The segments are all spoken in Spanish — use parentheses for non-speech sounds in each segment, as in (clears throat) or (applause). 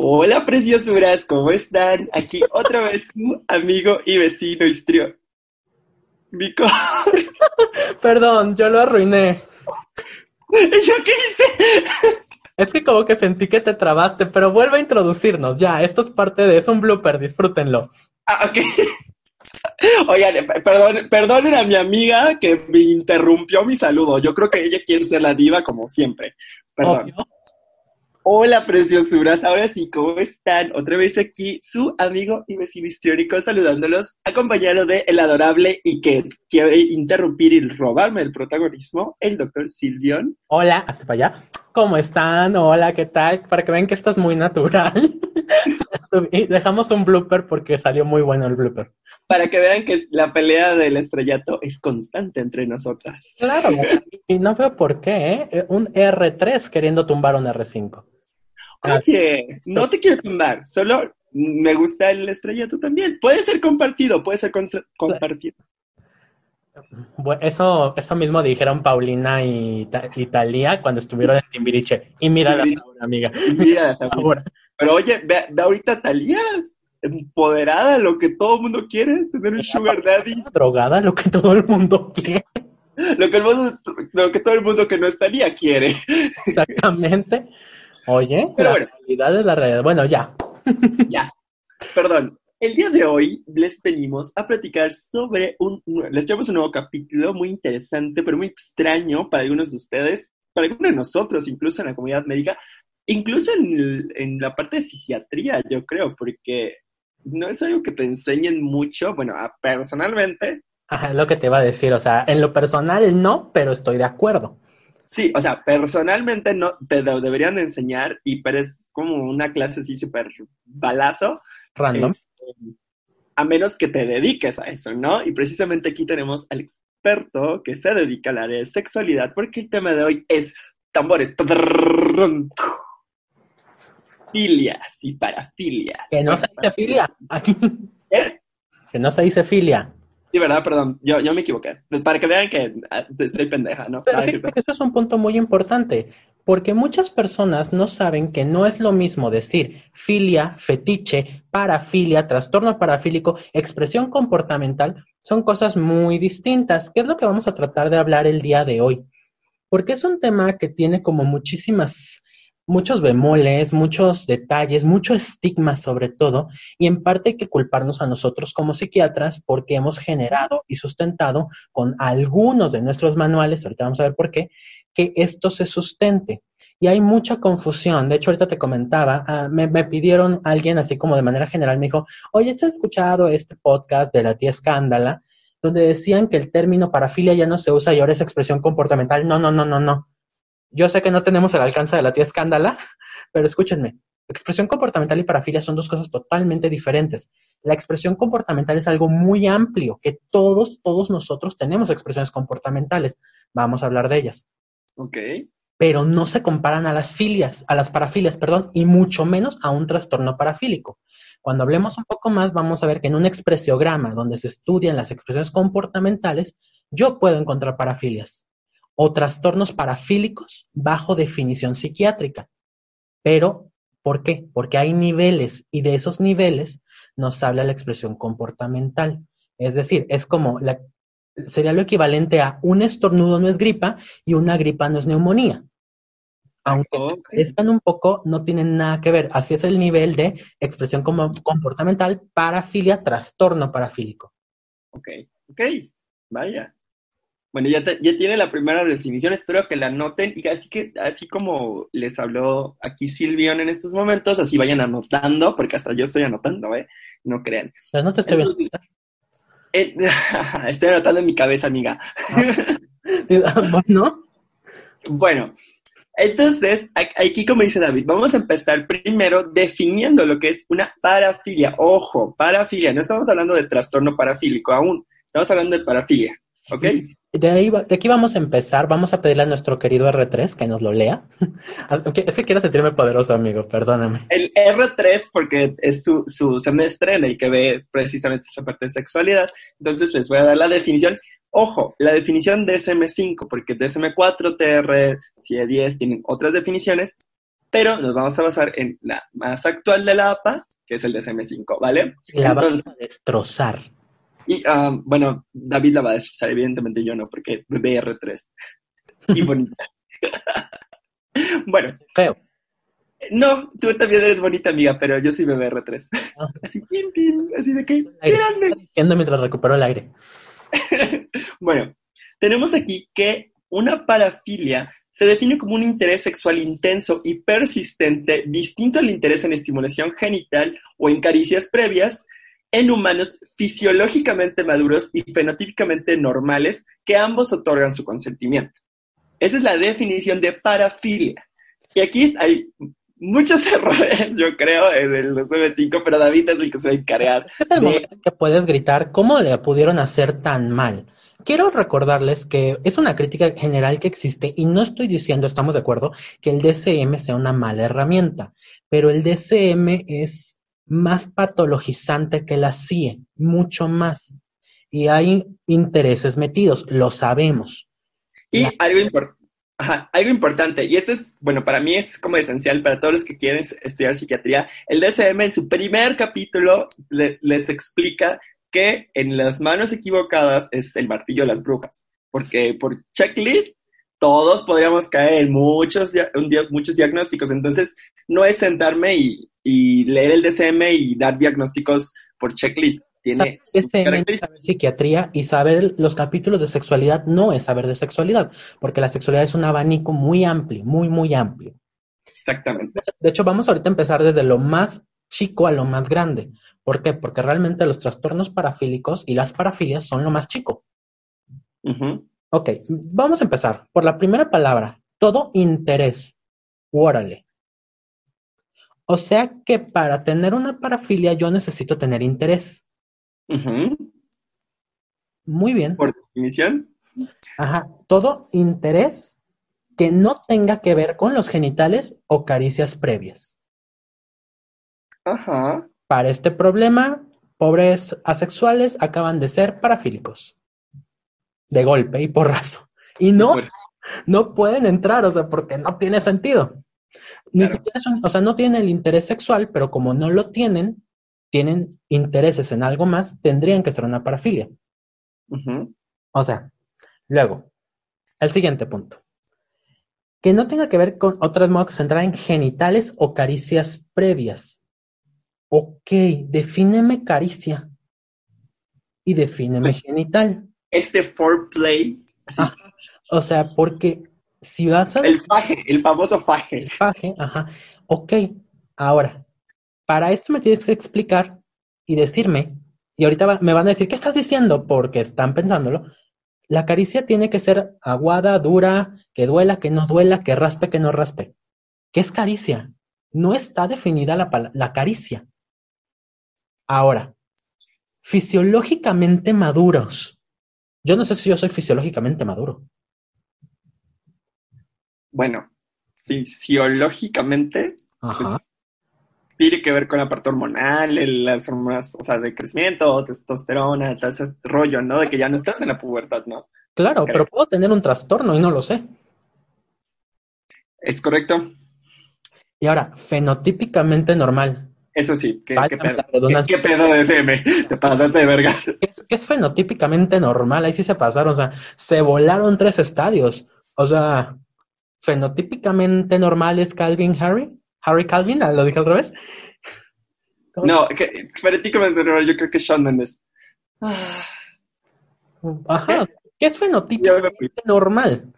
Hola preciosuras, ¿cómo están? Aquí otra vez su amigo y vecino Istrio. Vico. (laughs) Perdón, yo lo arruiné. (laughs) ¿Yo qué hice? Es que como que sentí que te trabaste, pero vuelve a introducirnos. Ya, esto es parte de... Es un blooper, disfrútenlo. Ah, ok. (laughs) Oigan, perdón, perdonen a mi amiga que me interrumpió mi saludo. Yo creo que ella quiere ser la diva como siempre. Perdón. Obvio. Hola, preciosuras. Ahora sí, ¿cómo están? Otra vez aquí su amigo y vecino histriónico saludándolos, acompañado de el adorable y que quiere interrumpir y robarme el protagonismo, el doctor Silvion. Hola, hasta para allá. ¿Cómo están? Hola, ¿qué tal? Para que vean que esto es muy natural. (laughs) y dejamos un blooper porque salió muy bueno el blooper. Para que vean que la pelea del estrellato es constante entre nosotras. Claro, y no veo por qué, ¿eh? Un R3 queriendo tumbar un R5. Oye, no te quiero tumbar, solo me gusta el estrellato también. Puede ser compartido, puede ser compartido. Bueno, eso, eso mismo dijeron Paulina y, y Talía cuando estuvieron en Timbiriche. Y mira la ahora, amiga. Mira. Ahora. (laughs) Pero oye, ve, ve ahorita Talía, empoderada, lo que todo el mundo quiere, tener un sugar daddy. Drogada, lo que todo el mundo quiere. Lo que, el mundo, lo que todo el mundo que no es Talía quiere. Exactamente. Oye, Pero la bueno. realidad es la realidad. Bueno, ya. (laughs) Ya. Perdón. El día de hoy les venimos a platicar sobre un, les llevamos un nuevo capítulo muy interesante, pero muy extraño para algunos de ustedes, para algunos de nosotros, incluso en la comunidad médica, incluso en, la parte de psiquiatría, yo creo, porque no es algo que te enseñen mucho, bueno, a- personalmente, Ajá, es lo que te iba a decir. O sea, en lo personal no, pero estoy de acuerdo. Sí, o sea, personalmente no, te deberían enseñar, y pero es como una clase así súper balazo, Random. Este, a menos que te dediques a eso, ¿no? Y precisamente aquí tenemos al experto que se dedica al área de sexualidad, porque el tema de hoy es tambores. Filias y parafilias. Que no se dice filia. ¿Eh? Que no se dice filia. Sí, ¿verdad? Perdón, yo, yo me equivoqué. Pues para que vean que ah, estoy pendeja, ¿no? Pero fíjate que eso es un punto muy importante, porque muchas personas no saben que no es lo mismo decir filia, fetiche, parafilia, trastorno parafílico, expresión comportamental, son cosas muy distintas, que es lo que vamos a tratar de hablar el día de hoy. Porque es un tema que tiene como muchísimas, muchos bemoles, muchos detalles, mucho estigma sobre todo, y en parte hay que culparnos a nosotros como psiquiatras porque hemos generado y sustentado con algunos de nuestros manuales, ahorita vamos a ver por qué, que esto se sustente. Y hay mucha confusión. De hecho, ahorita te comentaba, ah, me, me pidieron alguien así como de manera general, me dijo, oye, ¿has escuchado este podcast de la tía Escándala? Donde decían que el término parafilia ya no se usa y ahora es expresión comportamental. No, no, no, no, no. Yo sé que no tenemos el alcance de la tía Escándala, pero escúchenme. Expresión comportamental y parafilia son dos cosas totalmente diferentes. La expresión comportamental es algo muy amplio, que todos, todos nosotros tenemos expresiones comportamentales. Vamos a hablar de ellas. Ok. Pero no se comparan a las filias, a las parafilias, perdón, y mucho menos a un trastorno parafílico. Cuando hablemos un poco más, vamos a ver que en un expresiograma donde se estudian las expresiones comportamentales, yo puedo encontrar parafilias o trastornos parafílicos bajo definición psiquiátrica. Pero, ¿por qué? Porque hay niveles y de esos niveles nos habla la expresión comportamental. Es decir, es como la, sería lo equivalente a un estornudo no es gripa y una gripa no es neumonía. Aunque se Ok. parezcan un poco, no tienen nada que ver. Así es el nivel de expresión como comportamental, parafilia, trastorno parafílico. Ok, ok, vaya. Bueno, ya, te- ya tiene la primera definición, espero que la anoten y así que así como les habló aquí Silvion en estos momentos, así vayan anotando, porque hasta yo estoy anotando, ¿eh? No crean. Pero no te estoy eh, (laughs) estoy anotando en mi cabeza, amiga. (laughs) bueno, Bueno, Entonces, aquí como dice David, vamos a empezar primero definiendo lo que es una parafilia. Ojo, parafilia, no estamos hablando de trastorno parafílico aún, estamos hablando de parafilia, ¿ok? De, ahí, de aquí vamos a empezar, vamos a pedirle a nuestro querido R3 que nos lo lea. (laughs) es que quiero sentirme poderoso, amigo, perdóname. El R3, porque es su, su semestre en el que ve precisamente esta parte de sexualidad, entonces les voy a dar la definición. Ojo, la definición de DSM-5, porque DSM-4, TR, CIE-10 tienen otras definiciones, pero nos vamos a basar en la más actual de la APA, que es el DSM-5, ¿vale? La vamos a destrozar. Y, um, bueno, David la va a destrozar, evidentemente yo no, porque BR3. Y bonita. (laughs) bueno. Feo. No, tú también eres bonita, amiga, pero yo soy BBR3. Ah. Así, así de que, Diciendo mientras recupero el aire. (laughs) bueno, tenemos aquí que una parafilia se define como un interés sexual intenso y persistente, distinto al interés en estimulación genital o en caricias previas, en humanos fisiológicamente maduros y fenotípicamente normales que ambos otorgan su consentimiento. Esa es la definición de parafilia. Y aquí hay muchos (laughs) errores, yo creo, en el 95, pero David es el que se va a encargar. Es el momento en que puedes gritar, ¿cómo le pudieron hacer tan mal? Quiero recordarles que es una crítica general que existe y no estoy diciendo, estamos de acuerdo, que el DCM sea una mala herramienta, pero el DCM es más patologizante que la CIE, mucho más. Y hay intereses metidos, lo sabemos. Y algo Ajá, algo importante, y esto es, bueno, para mí es como esencial para todos los que quieren estudiar psiquiatría. El DSM en su primer capítulo les explica que en las manos equivocadas es el martillo de las brujas, porque por checklist todos podríamos caer en muchos, muchos diagnósticos, entonces no es sentarme y, y leer el DSM y dar diagnósticos por checklist tiene saber psiquiatría y saber los capítulos de sexualidad no es saber de sexualidad, porque la sexualidad es un abanico muy amplio, muy, muy amplio. Exactamente. De hecho, vamos ahorita a empezar desde lo más chico a lo más grande. ¿Por qué? Porque realmente los trastornos parafílicos y las parafilias son lo más chico. Ok, vamos a empezar por la primera palabra. Todo interés. Órale. O sea que para tener una parafilia yo necesito tener interés. Muy bien. Por definición. Ajá. Todo interés que no tenga que ver con los genitales o caricias previas. Ajá. Para este problema, pobres asexuales acaban de ser parafílicos. De golpe y porrazo. Y no, no pueden entrar, o sea, porque no tiene sentido. Ni siquiera o sea, no tienen el interés sexual, pero como no lo tienen, tienen intereses en algo más, tendrían que ser una parafilia. O sea, luego, el siguiente punto. Que no tenga que ver con otras modos que en genitales o caricias previas. Ok, defíneme caricia y defíneme pues, genital. Este foreplay. Ah, o sea, porque si vas a... El faje, el famoso faje. El faje, ajá. Ok, ahora, para esto me tienes que explicar y decirme, y ahorita me van a decir, ¿qué estás diciendo? Porque están pensándolo. La caricia tiene que ser aguada, dura, que duela, que no duela, que raspe, que no raspe. ¿Qué es caricia? No está definida la, la caricia. Ahora, fisiológicamente maduros. Yo no sé si yo soy fisiológicamente maduro. Bueno, fisiológicamente, pues, Ajá tiene que ver con la parte hormonal, las hormonas, o sea, de crecimiento, testosterona, todo ese rollo, ¿no? De que ya no estás en la pubertad, ¿no? Claro, pero puedo tener un trastorno y no lo sé. Es correcto. Y ahora, fenotípicamente normal. Eso sí, ¿qué, qué pedo? ¿Qué, pedo de SM? Te pasaste de vergas. ¿Qué (laughs) es, ¿Qué es fenotípicamente normal? Ahí sí se pasaron, o sea, se volaron tres estadios. O sea, fenotípicamente normal es Calvin Harry. Harry Calvin, ¿lo dije al revés? No, que, fenotípicamente normal, yo creo que Sean Mendes. Ajá, ¿qué es fenotípicamente normal?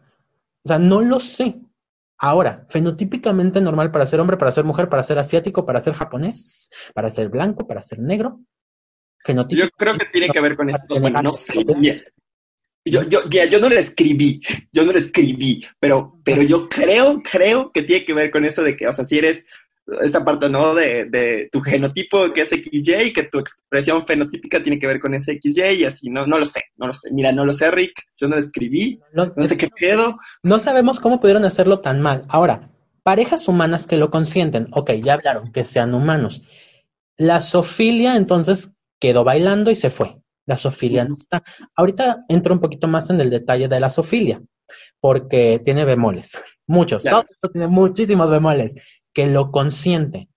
O sea, no lo sé. Ahora, fenotípicamente normal para ser hombre, para ser mujer, para ser asiático, para ser japonés, para ser blanco, para ser negro. Yo creo que tiene que ver con esto. Bueno, no sé. Yo, yo, yo no lo escribí, yo no lo escribí, pero, pero yo creo, creo que tiene que ver con esto de que, o sea, si eres esta parte, ¿no? De, de tu genotipo que es XY y que tu expresión fenotípica tiene que ver con ese XY y así, no, no lo sé, no lo sé. Mira, no lo sé, Rick, yo no lo escribí, no, sé qué pedo. No sabemos cómo pudieron hacerlo tan mal. Ahora, parejas humanas que lo consienten, ok, ya hablaron, que sean humanos. La sofilia entonces quedó bailando y se fue. La sofilia no está. Ahorita entro un poquito más en el detalle de la sofilia, porque tiene bemoles, muchos, todo tiene muchísimos bemoles que lo consiente.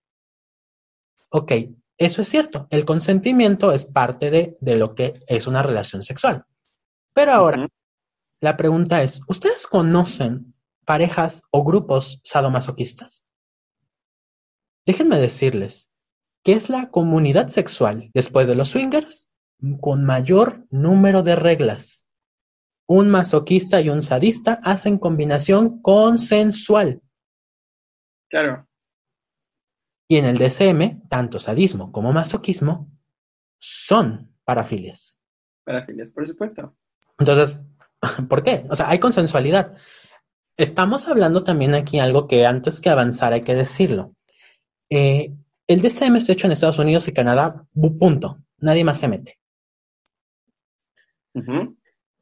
Ok, eso es cierto. El consentimiento es parte de, de lo que es una relación sexual. Pero ahora, la pregunta es, ¿ustedes conocen parejas o grupos sadomasoquistas? Déjenme decirles que es la comunidad sexual, después de los swingers, con mayor número de reglas. Un masoquista y un sadista hacen combinación consensual. Claro. Y en el DSM, tanto sadismo como masoquismo son parafilias. Parafilias, por supuesto. Entonces, (laughs) ¿por qué? O sea, hay consensualidad. Estamos hablando también aquí algo que antes que avanzar hay que decirlo. Eh, el DSM está hecho en Estados Unidos y Canadá, punto. Nadie más se mete.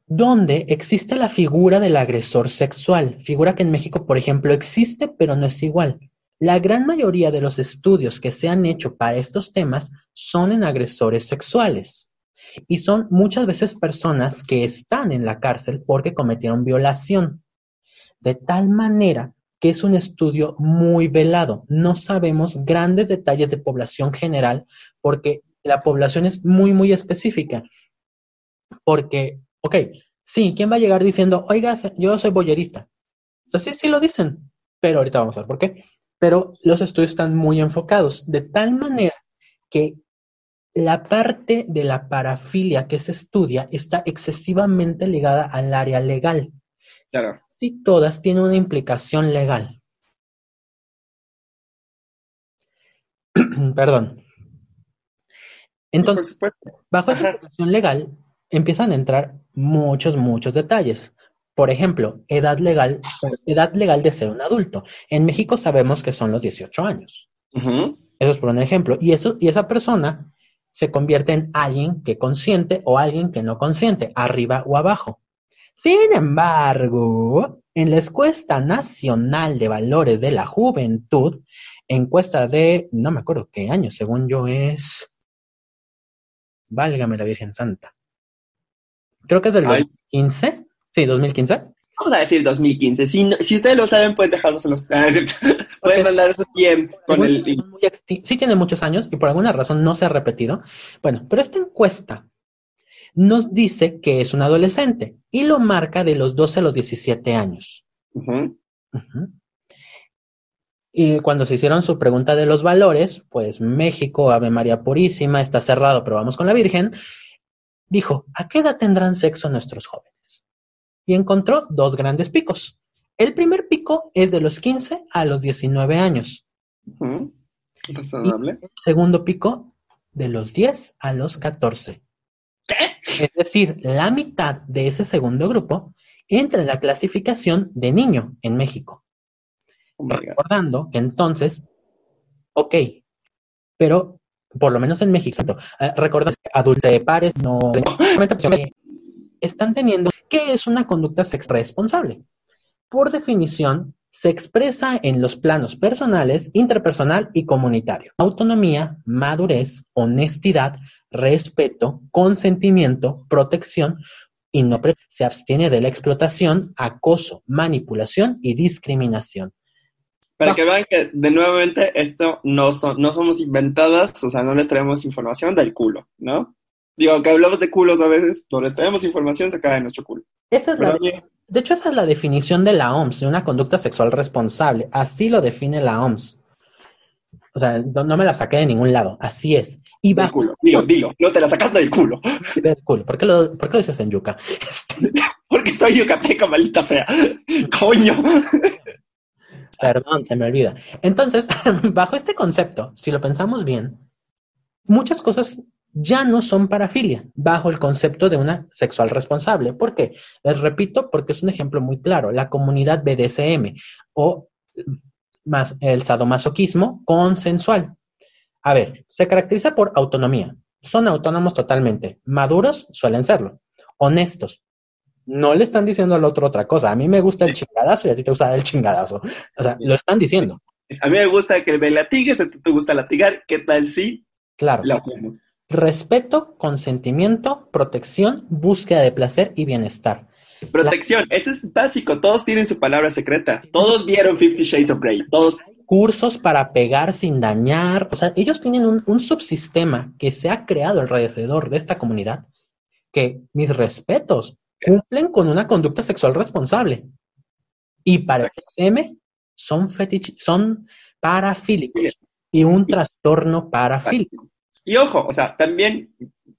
Donde existe la figura del agresor sexual, figura que en México, por ejemplo, existe, pero no es igual. La gran mayoría de los estudios que se han hecho para estos temas son en agresores sexuales y son muchas veces personas que están en la cárcel porque cometieron violación. De tal manera que es un estudio muy velado. No sabemos grandes detalles de población general porque la población es muy, muy específica. Porque, ok, sí, ¿quién va a llegar diciendo, oiga, yo soy boyerista? Entonces, sí, sí lo dicen, pero ahorita vamos a ver por qué. Pero los estudios están muy enfocados, de tal manera que la parte de la parafilia que se estudia está excesivamente ligada al área legal. Claro. Si todas tienen una implicación legal. (clears throat) Perdón. Entonces, bajo esa implicación legal, empiezan a entrar muchos, muchos detalles. Por ejemplo, edad legal, edad legal de ser un adulto. En México sabemos que son los 18 años. Eso es por un ejemplo. Y, eso, y esa persona se convierte en alguien que consiente o alguien que no consiente, arriba o abajo. Sin embargo, en la encuesta nacional de valores de la juventud, encuesta de, no me acuerdo qué año, según yo es, válgame la Virgen Santa, Creo que es del 2015. Sí, 2015. Vamos a decir 2015. Si, si ustedes lo saben, pueden dejarnos en los... (laughs) pueden mandar su tiempo con el... Sí tiene muchos años y por alguna razón no se ha repetido. Bueno, pero esta encuesta nos dice que es un adolescente y lo marca de los 12 a los 17 años. Y cuando se hicieron su pregunta de los valores, pues México, Ave María Purísima, está cerrado, pero vamos con la Virgen, dijo, ¿a qué edad tendrán sexo nuestros jóvenes? Y encontró dos grandes picos. El primer pico es de los 15 a los 19 años. el segundo pico de los 10 a los 14. Es decir, la mitad de ese segundo grupo entra en la clasificación de niño en México. Oh Recordando que entonces, ok, pero por lo menos en México, eh, recuerda de pares no (laughs) están teniendo que es una conducta sex responsable. Por definición, se expresa en los planos personales, interpersonal y comunitario. Autonomía, madurez, honestidad, respeto, consentimiento, protección y no se abstiene de la explotación, acoso, manipulación y discriminación. Para que vean que, de nuevamente, esto no, son, no somos inventadas, o sea, no les traemos información del culo, ¿no? Digo, que hablamos de culos a veces, no les traemos información sacada de nuestro culo. Esa es la de, hecho, esa es la definición de la OMS, de una conducta sexual responsable. Así lo define la OMS. O sea, no, me la saqué de ningún lado, así es. Y va... culo, dilo, dilo, no te la sacaste del culo. Del culo, ¿por qué lo, por qué lo dices en yuca? (laughs) Porque soy yucateca, maldita sea. Coño. Perdón, se me olvida. Entonces, (laughs) bajo este concepto, si lo pensamos bien, muchas cosas ya no son parafilia bajo el concepto de una sexual responsable. ¿Por qué? Les repito porque es un ejemplo muy claro. La comunidad BDSM o más el sadomasoquismo consensual. A ver, se caracteriza por autonomía. Son autónomos totalmente. Maduros suelen serlo. Honestos. No le están diciendo al otro otra cosa. A mí me gusta el chingadazo y a ti te gusta el chingadazo. O sea, lo están diciendo. A mí me gusta que me latigues, a ti te gusta latigar. ¿Qué tal si Claro. lo hacemos? Respeto, consentimiento, protección, búsqueda de placer y bienestar. Protección, eso es básico. Todos tienen su palabra secreta. Todos vieron Fifty Shades of Grey. Todos. Cursos para pegar sin dañar. O sea, ellos tienen un, un subsistema que se ha creado alrededor de esta comunidad que, mis respetos, cumplen con una conducta sexual responsable. Y para el DSM son fetich son parafílicos y un trastorno parafílico. Y ojo, o sea, también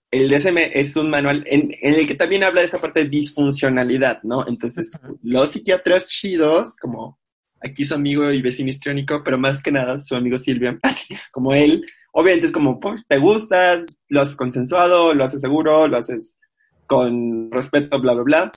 el DSM es un manual en, en el que también habla de esa parte de disfuncionalidad, ¿no? Entonces, los psiquiatras chidos, como aquí su amigo y vecino histriónico, pero más que nada su amigo Silvia, (laughs) así como él, obviamente es como, pues, te gusta, lo haces consensuado, lo haces seguro, lo haces con respeto, bla, bla, bla.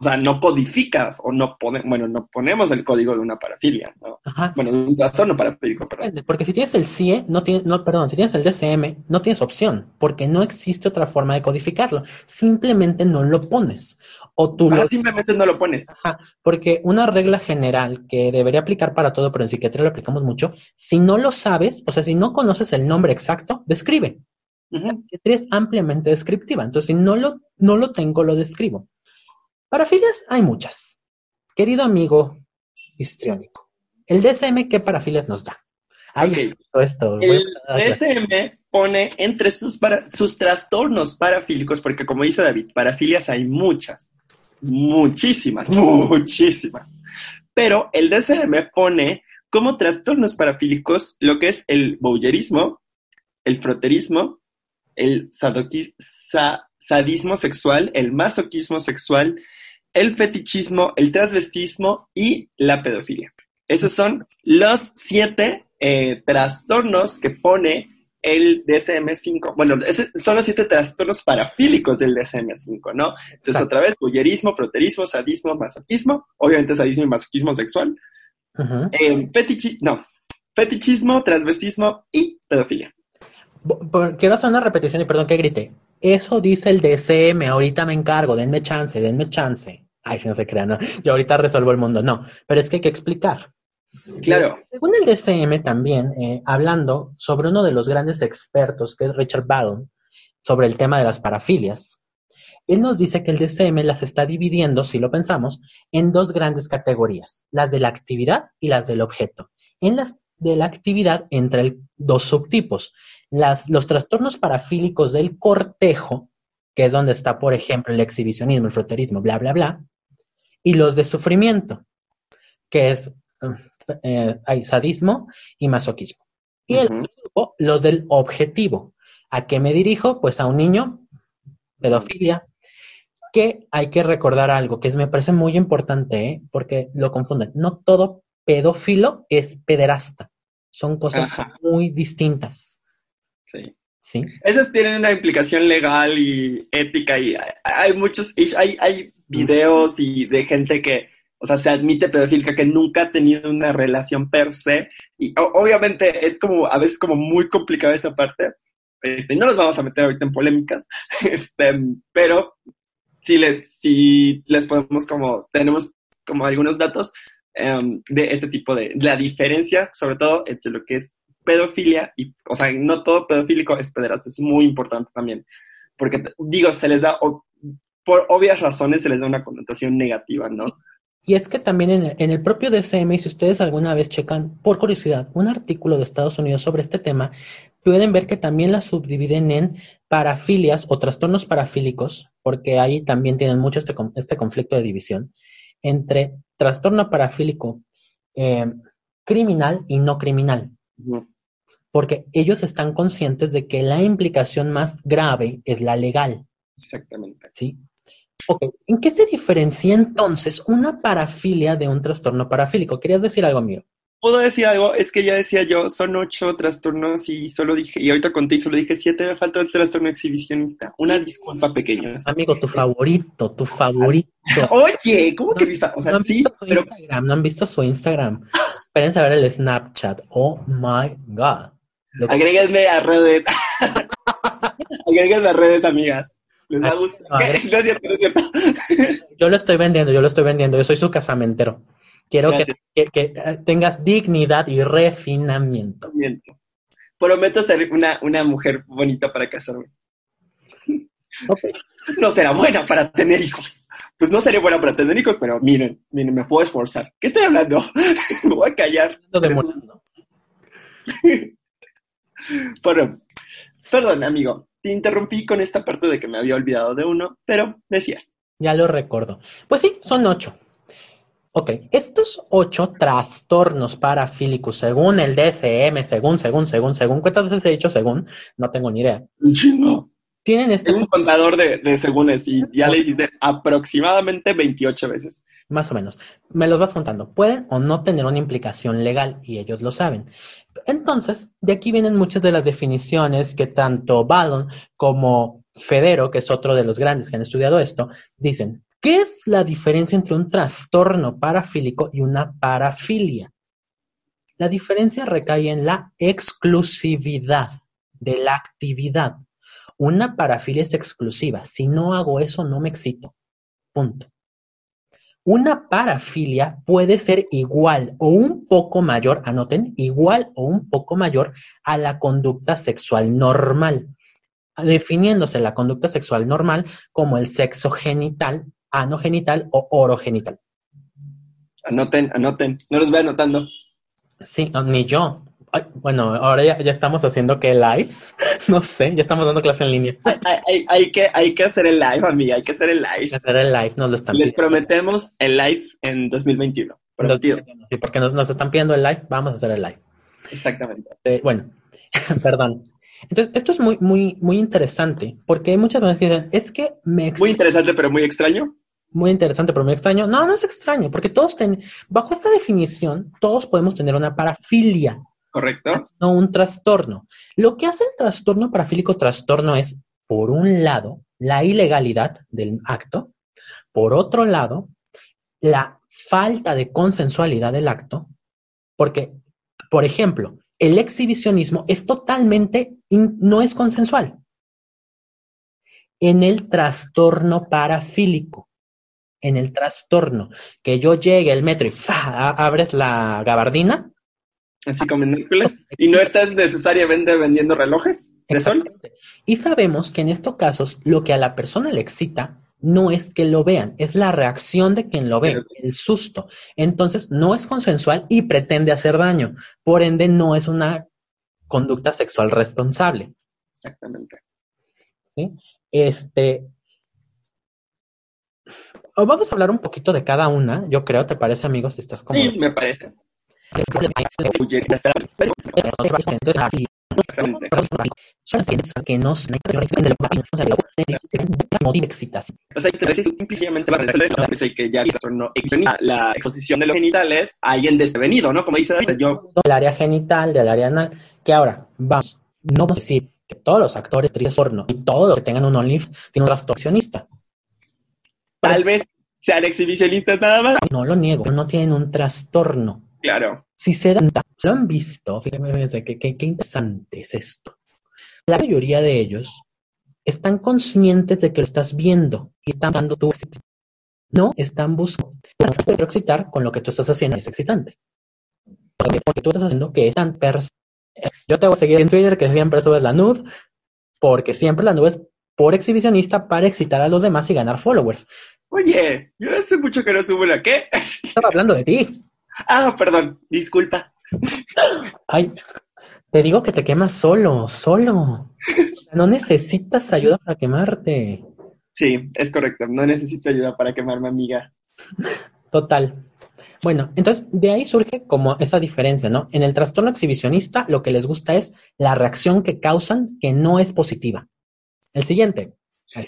O sea, no codificas o no pone, bueno, no ponemos el código de una parafilia, ¿no? Ajá. Bueno, de un trastorno parafílico, perdón. Porque si tienes el CIE, no tienes, no, perdón, si tienes el DSM, no tienes opción, porque no existe otra forma de codificarlo. Simplemente no lo pones. O tú Ah, lo simplemente no lo pones. Ajá, porque una regla general que debería aplicar para todo, pero en psiquiatría lo aplicamos mucho, si no lo sabes, o sea, si no conoces el nombre exacto, describe. La psiquiatría es ampliamente descriptiva, entonces si no lo, no lo tengo, lo describo. Parafilias hay muchas. Querido amigo histriónico, el DSM, ¿qué parafilias nos da? Ay, Ok. esto, El. DSM pone entre sus, para- sus trastornos parafílicos, porque como dice David, parafilias hay muchas, muchísimas, (laughs) muchísimas. Pero el DSM pone como trastornos parafílicos lo que es el bowlerismo, el froterismo, el sa- sadismo sexual, el masoquismo sexual, el fetichismo, el transvestismo y la pedofilia. Esos son los siete eh, trastornos que pone el DSM-5. Bueno, ese- son los siete trastornos parafílicos del DSM-5, ¿no? Entonces, Exacto. otra vez, bullerismo, froterismo, sadismo, masoquismo, obviamente sadismo y masoquismo sexual, eh, fetichi- no, fetichismo, transvestismo y pedofilia. Quiero hacer una repetición y perdón que grite. Eso dice el DSM, ahorita me encargo, denme chance, denme chance. Ay, no se crean, no. Yo ahorita resuelvo el mundo, no. Pero es que hay que explicar. Claro. Según el DSM también, eh, hablando sobre uno de los grandes expertos, que es Richard Baron, sobre el tema de las parafilias, él nos dice que el DSM las está dividiendo, si lo pensamos, en dos grandes categorías, las de la actividad y las del objeto. En las de la actividad entre el- dos subtipos, las, los trastornos parafílicos del cortejo, que es donde está, por ejemplo, el exhibicionismo, el froterismo, bla, bla, bla, y los de sufrimiento, que es eh, hay sadismo y masoquismo. Y el Ujú. otro grupo, los del objetivo. ¿A qué me dirijo? Pues a un niño, pedofilia, que hay que recordar algo que me parece muy importante, ¿eh? porque lo confunden. No todo pedófilo es pederasta. Son cosas Ajá. muy distintas. Sí. ¿Sí? Esos tienen una implicación legal y ética y hay, muchos, hay, hay videos y de gente que, o sea, se admite pedofílica que nunca ha tenido una relación per se y obviamente es como, a veces como muy complicada esa parte. Este, no nos vamos a meter ahorita en polémicas, (laughs) este, pero si les, si les podemos como, tenemos como algunos datos em, de este tipo de, la diferencia, sobre todo entre lo que es pedofilia y, o sea, no todo pedofílico es pederasta, es muy importante también, porque digo, se les da, o- por obvias razones se les da una connotación negativa, ¿no? Y es que también en, en el propio DSM, si ustedes alguna vez checan, por curiosidad, un artículo de Estados Unidos sobre este tema, pueden ver que también la subdividen en parafilias o trastornos parafílicos, porque ahí también tienen mucho este, este conflicto de división, entre trastorno parafílico eh, criminal y no criminal, porque ellos están conscientes de que la implicación más grave es la legal. Exactamente. ¿sí? Ok, ¿en qué se diferencia entonces una parafilia de un trastorno parafílico? ¿Querías decir algo mío? ¿Puedo decir algo? Es que ya decía yo, son ocho trastornos y solo dije, y ahorita conté y solo dije siete, me falta el trastorno exhibicionista. Una disculpa pequeña. Amigo, tu favorito, tu favorito. (laughs) Oye, ¿cómo que mi fa- O sea, no han sí, visto su pero Instagram, no han visto su Instagram. Esperen a ver el Snapchat. Oh my God. Lo que- agréguenme a redes. (laughs) agréguenme a redes, amigas. Les va a gustar. No, (laughs) No es cierto, no es cierto. Yo lo estoy vendiendo, yo lo estoy vendiendo. Yo soy su casamentero. Quiero que, Gracias. que- que, eh, tengas dignidad y refinamiento. Miento. Prometo ser una, una mujer bonita para casarme. Ok. (laughs) No será buena para tener hijos. Pues no seré buena para tener hijos, pero miren, miren, me puedo esforzar. ¿Qué estoy hablando? (laughs) me voy a callar. Molino. Bueno, (laughs) perdón, amigo. Te interrumpí con esta parte de que me había olvidado de uno, pero decías. Ya lo recuerdo. Pues sí, son ocho. Ok, estos ocho trastornos parafílicos, según el DSM, según, según, según, según, ¿cuántas veces he dicho según? No tengo ni idea. Chingo. Tienen este, Tengo un contador de, de segúnes y ya le hice aproximadamente 28 veces. más o menos, me los vas contando, pueden o no tener una implicación legal y ellos lo saben. Entonces, de aquí vienen muchas de las definiciones que tanto Ballon como Federo, que es otro de los grandes que han estudiado esto, dicen, ¿qué es la diferencia entre un trastorno parafílico y una parafilia? La diferencia recae en la exclusividad de la actividad. Una parafilia es exclusiva. Si no hago eso, no me excito. Punto. Una parafilia puede ser igual o un poco mayor, anoten, igual o un poco mayor a la conducta sexual normal, definiéndose la conducta sexual normal como el sexo genital, anogenital o orogenital. Anoten, anoten. No los voy anotando. Sí, ni yo. Ay, bueno, ahora ya, ya estamos haciendo que lives, (laughs) no sé, ya estamos dando clase en línea. Hay, hay- hay- hay que, hay que hacer el live, amiga. Hay que hacer el live. Hacer el live nos lo están Les pidiendo. prometemos el live en 2021. Prometido. Sí, porque nos, nos están pidiendo el live, vamos a hacer el live. Exactamente. Eh, bueno, (laughs) perdón. Entonces, esto es muy, muy, muy interesante, porque hay muchas personas que dicen, es que me Muy interesante, pero muy extraño. Muy interesante, pero muy extraño. No, no es extraño, porque todos ten- bajo esta definición, todos podemos tener una parafilia, ¿Correcto? no un trastorno. Lo que hace el trastorno parafílico trastorno es, por un lado, la ilegalidad del acto, por otro lado, la falta de consensualidad del acto, porque, por ejemplo, el exhibicionismo es totalmente, in- no es consensual. En el trastorno parafílico, en el trastorno, que yo llegue al metro y ¡fa! abres la gabardina, Así como en Hércules. Y no estás necesariamente vendiendo relojes de sol. Exactamente. Y sabemos que en estos casos lo que a la persona le excita no es que lo vean, es la reacción de quien lo ve, Pero- el susto. Entonces no es consensual y pretende hacer daño. Por ende, no es una conducta sexual responsable. Exactamente. ¿sí? Este. O Vamos a hablar un poquito de cada una, yo creo, ¿te parece, amigos? Si estás como. Sí, me parece. O sea, que simplemente va a resolver eso, hay que ya trastorno la exposición de los genitales a alguien desprevenido, ¿no? Como dice yo, Del área genital, del área anal, que ahora, vamos, no vamos a decir que todos los actores tristes porno y todos los que tengan un OnlyFans tienen un trastorsionista. Tal vez sean exhibicionistas nada más. No lo niego, no tienen un trastorno. Claro. Si se dan, si lo han visto, fíjense, qué, qué- qué interesante es esto. La mayoría de ellos están conscientes de que lo estás viendo y están dando tu No están buscando. Puede excitar con lo que tú estás haciendo es excitante. Porque, porque tú estás haciendo que es tan pers Yo te voy a seguir en Twitter que siempre subes la nude, porque siempre la nude es por exhibicionista para excitar a los demás y ganar followers. Oye, yo hace mucho que no subo la qué. Estaba hablando de ti. (laughs) ah, perdón, disculpa. Ay, te digo que te quemas solo, solo. No necesitas ayuda para quemarte. Sí, es correcto. No necesito ayuda para quemarme, amiga. Total. Bueno, entonces de ahí surge como esa diferencia, ¿no? En el trastorno exhibicionista lo que les gusta es la reacción que causan que no es positiva. El siguiente.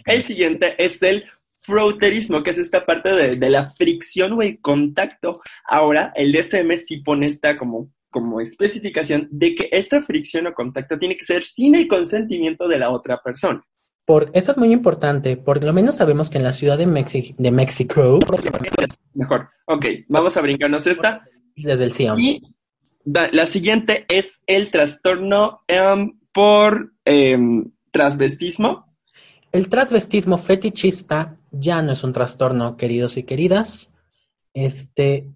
El siguiente es el froterismo, que es esta parte de, de la fricción o el contacto. Ahora, el DSM sí pone esta como, como especificación de que esta fricción o contacto tiene que ser sin el consentimiento de la otra persona. Por, eso es muy importante, por lo menos sabemos que en la ciudad de, Mexi- de México, Mejor. Ok, vamos a brincarnos esta. desde el Sion, Y da- la siguiente es el trastorno em, por em, transvestismo. el transvestismo fetichista ya no es un trastorno, queridos y queridas. Este,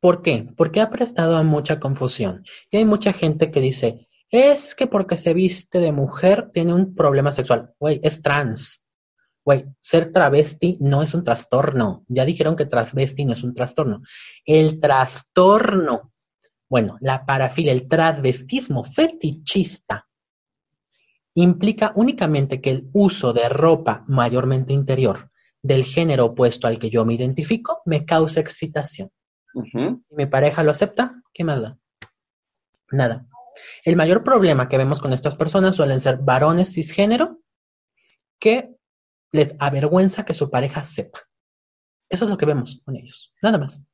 ¿por qué? Porque ha prestado a mucha confusión. Y hay mucha gente que dice, es que porque se viste de mujer tiene un problema sexual. Güey, es trans. Güey, ser travesti no es un trastorno. Ya dijeron que transvesti no es un trastorno. El trastorno, bueno, la parafilia, el transvestismo fetichista implica únicamente que el uso de ropa mayormente interior del género opuesto al que yo me identifico me causa excitación. Si mi pareja lo acepta, ¿qué más da? Nada. El mayor problema que vemos con estas personas suelen ser varones cisgénero que les avergüenza que su pareja sepa. Eso es lo que vemos con ellos. Nada más.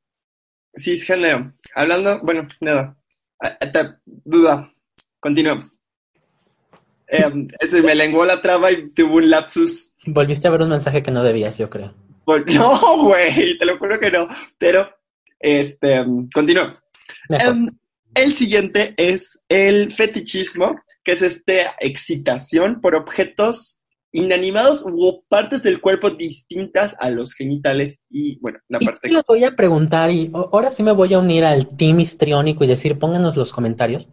Cisgénero. Hablando, bueno, nada. Ah, ah. Continuamos. Em, se me lenguó la traba y tuvo un lapsus. Volviste a ver un mensaje que no debías, yo creo. (laughs) No, güey, te lo juro que no. Pero, este, em, continuamos. Em, el siguiente es el fetichismo, que es esta excitación por objetos inanimados u partes del cuerpo distintas a los genitales y, bueno, la Y parte... te les voy a preguntar, y ahora sí me voy a unir al team histriónico y decir, pónganos los comentarios.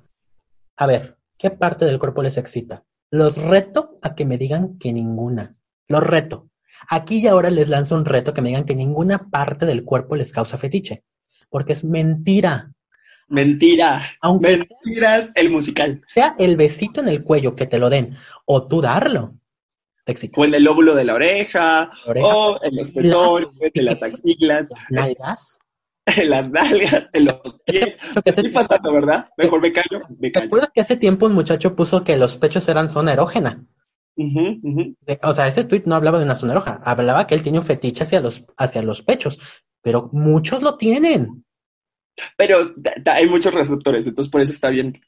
A ver, ¿qué parte del cuerpo les excita? Los reto a que me digan que ninguna. Los reto. Aquí y ahora les lanzo un reto que me digan que ninguna parte del cuerpo les causa fetiche. Porque es mentira. Mentira. Aunque Mentiras, el musical. sea el besito en el cuello que te lo den, o tú darlo, te excita. O en el lóbulo de la oreja, La oreja, o en los pezones, en las axilas, las (laughs) nalgas. En (laughs) las nalgas, en los pies. (laughs) Estoy pasando, ¿verdad? Mejor me callo, me ¿Te callo. acuerdas que hace tiempo un muchacho puso que los pechos eran zona erógena? De- O sea, ese tweet no hablaba de una zona roja, hablaba que él tiene un fetiche hacia los, hacia los pechos, pero muchos lo tienen. Pero hay muchos receptores, entonces por eso está bien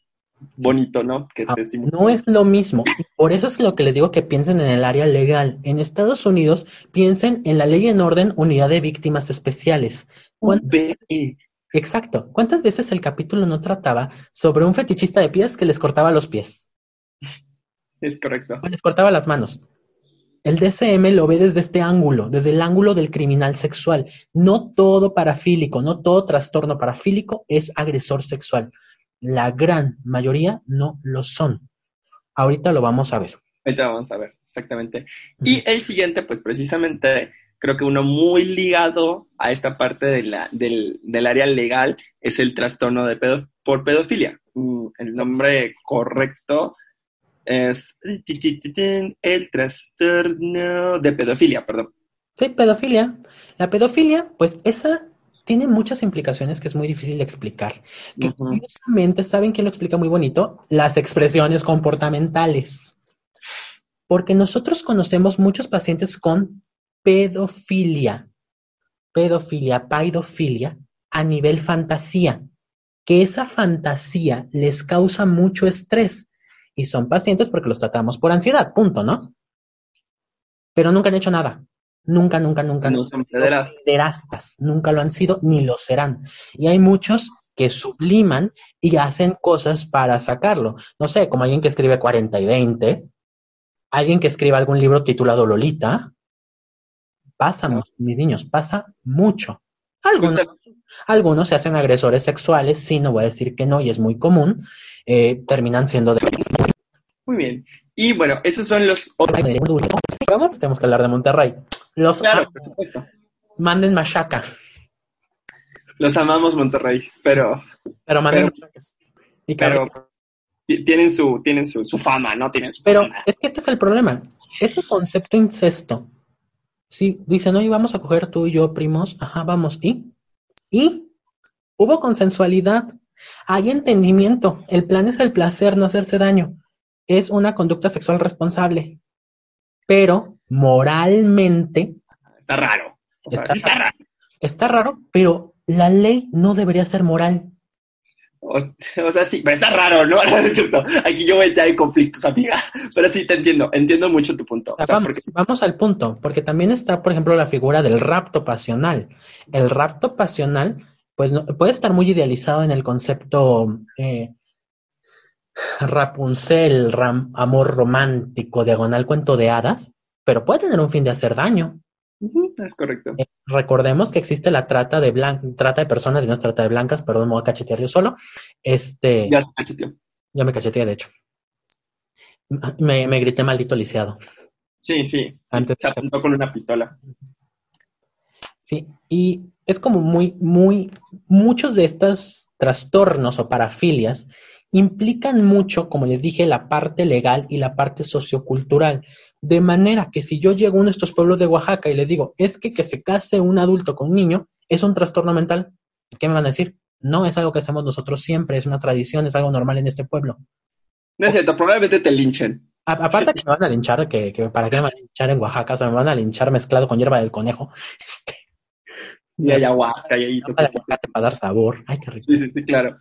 bonito, ¿no? Que Ah, te. No es lo mismo. Por eso es lo que les digo que piensen en el área legal. En Estados Unidos, piensen en la ley en orden unidad de víctimas especiales. ¿Cuán- Ve, Exacto. ¿Cuántas veces el capítulo no trataba sobre un fetichista de pies que les cortaba los pies Es correcto. o les cortaba las manos? El DCM lo ve desde este ángulo, desde el ángulo del criminal sexual. No todo parafílico, no todo trastorno parafílico es agresor sexual. La gran mayoría no lo son. Ahorita lo vamos a ver. Ahorita vamos a ver, exactamente. Y el siguiente, pues precisamente, creo que uno muy ligado a esta parte de la, del, del área legal es el trastorno de pedo, por pedofilia. Mm, El nombre correcto es el trastorno de pedofilia, perdón. Sí, pedofilia. La pedofilia, pues esa tiene muchas implicaciones que es muy difícil de explicar. Que curiosamente, ¿saben quién lo explica muy bonito? Las expresiones comportamentales. Porque nosotros conocemos muchos pacientes con pedofilia, pedofilia, paidofilia, a nivel fantasía, que esa fantasía les causa mucho estrés. Y son pacientes porque los tratamos por ansiedad, punto, ¿no? Pero nunca han hecho nada. Nunca, nunca, nunca. No son pederastas. pederastas. Nunca lo han sido ni lo serán. Y hay muchos que subliman y hacen cosas para sacarlo. No sé, como alguien que escribe 40 y 20, alguien que escribe algún libro titulado Lolita. Pasa, mis niños, pasa mucho. Algunos, algunos se hacen agresores sexuales, sí, no voy a decir que no, y es muy común, eh, terminan siendo de... Muy bien. Y bueno, esos son los otros. Vamos, tenemos que hablar de Monterrey. Los Claro, amo. por supuesto. manden machaca, Los amamos Monterrey, pero, pero manden Pero- machaca. Y pero tienen su, tienen su, su fama, ¿no? Tienen su Pero fama. es que este es el problema. Ese concepto incesto. Sí, dicen, oye, vamos a coger tú y yo, primos. Ajá, vamos. ¿Y? ¿Y? Hubo consensualidad. Hay entendimiento. El plan es el placer, no hacerse daño. Es una conducta sexual responsable. Pero moralmente está raro. O sea, Está raro. raro. Está raro, pero la ley no debería ser moral. O, o sea, sí, pero está raro, (laughs) ¿no? No es cierto. Aquí yo voy a entrar en conflictos, amiga. Pero sí, te entiendo. Entiendo mucho tu punto. O sea, vamos, porque vamos al punto, porque también está, por ejemplo, la figura del rapto pasional. El rapto pasional, pues no- puede estar muy idealizado en el concepto eh, Rapunzel, ram- amor romántico, diagonal cuento de hadas, pero puede tener un fin de hacer daño. Es correcto. Eh, recordemos que existe la trata de blan- trata de personas y no es trata de blancas, perdón, me voy a cachetear yo solo. Este, Ya se cacheteó. ya me cacheteé, de hecho. Me, me grité maldito lisiado. Sí, sí. Antes Se apuntó con una pistola. Sí, y es como muy, muy, muchos de estos trastornos o parafilias implican mucho, como les dije, la parte legal y la parte sociocultural. De manera que si yo llego a uno de estos pueblos de Oaxaca y les digo, es que que se case un adulto con un niño es un trastorno mental, ¿qué me van a decir? No, es algo que hacemos nosotros siempre, es una tradición, es algo normal en este pueblo. No es cierto, probablemente te linchen. A- aparte que me van a linchar, que, que para qué me van a linchar en Oaxaca, o sea, me van a linchar mezclado con hierba del conejo. (laughs) Este, Y ayahuasca y ahí. (laughs) para dar sabor. Ay, qué rico. Sí, sí, sí, claro.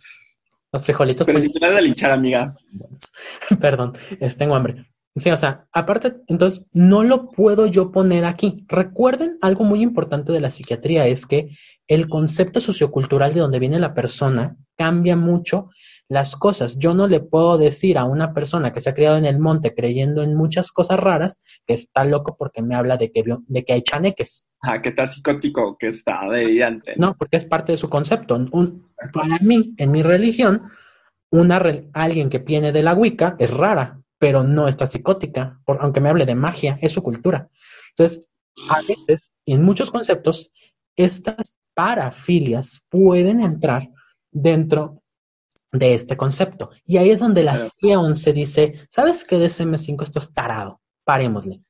Los frijolitos Pero con si te a linchar, amiga. (laughs) Perdón, tengo hambre. Sí, o sea, aparte, entonces no lo puedo yo poner aquí. Recuerden algo muy importante de la psiquiatría es que el concepto sociocultural de donde viene la persona cambia mucho las cosas. Yo no le puedo decir a una persona que se ha criado en el monte creyendo en muchas cosas raras que está loco porque me habla de que, de que hay chaneques. Ah, que está psicótico, que está delirante. No, porque es parte de su concepto. Un- para mí, en mi religión, una alguien que viene de la Wicca es rara, pero no está psicótica, por- aunque me hable de magia, es su cultura. Entonces, a veces, en muchos conceptos, estas parafilias pueden entrar dentro de este concepto. Y ahí es donde la Claro. C11 dice, ¿sabes qué DSM5 estás tarado? Parémosle.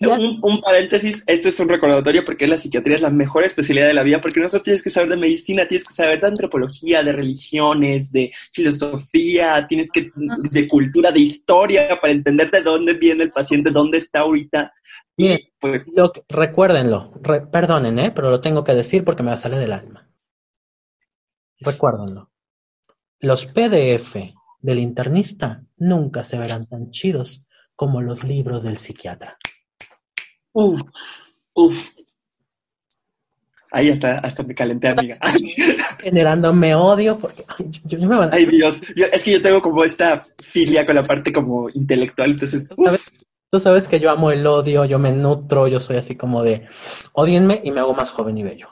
Un, un paréntesis, este es un recordatorio porque la psiquiatría es la mejor especialidad de la vida, porque no solo tienes que saber de medicina, tienes que saber de antropología, de religiones, de filosofía, tienes que de cultura, de historia, para entender de dónde viene el paciente, dónde está ahorita. Miren, Y pues, Lo que- recuérdenlo, re- perdonen, ¿eh? pero lo tengo que decir porque me va a salir del alma. Recuérdenlo. Los PDF del internista nunca se verán tan chidos como los libros del psiquiatra. uff, uff. Ahí hasta, hasta me calenté, amiga. (laughs) Generándome odio porque ay, yo, yo me van a... Ay, Dios. Yo- es que yo tengo como esta filia con la parte como intelectual, entonces, ¿Tú sabes, tú sabes que yo amo el odio, yo me nutro, yo soy así como de odienme y me hago más joven y bello.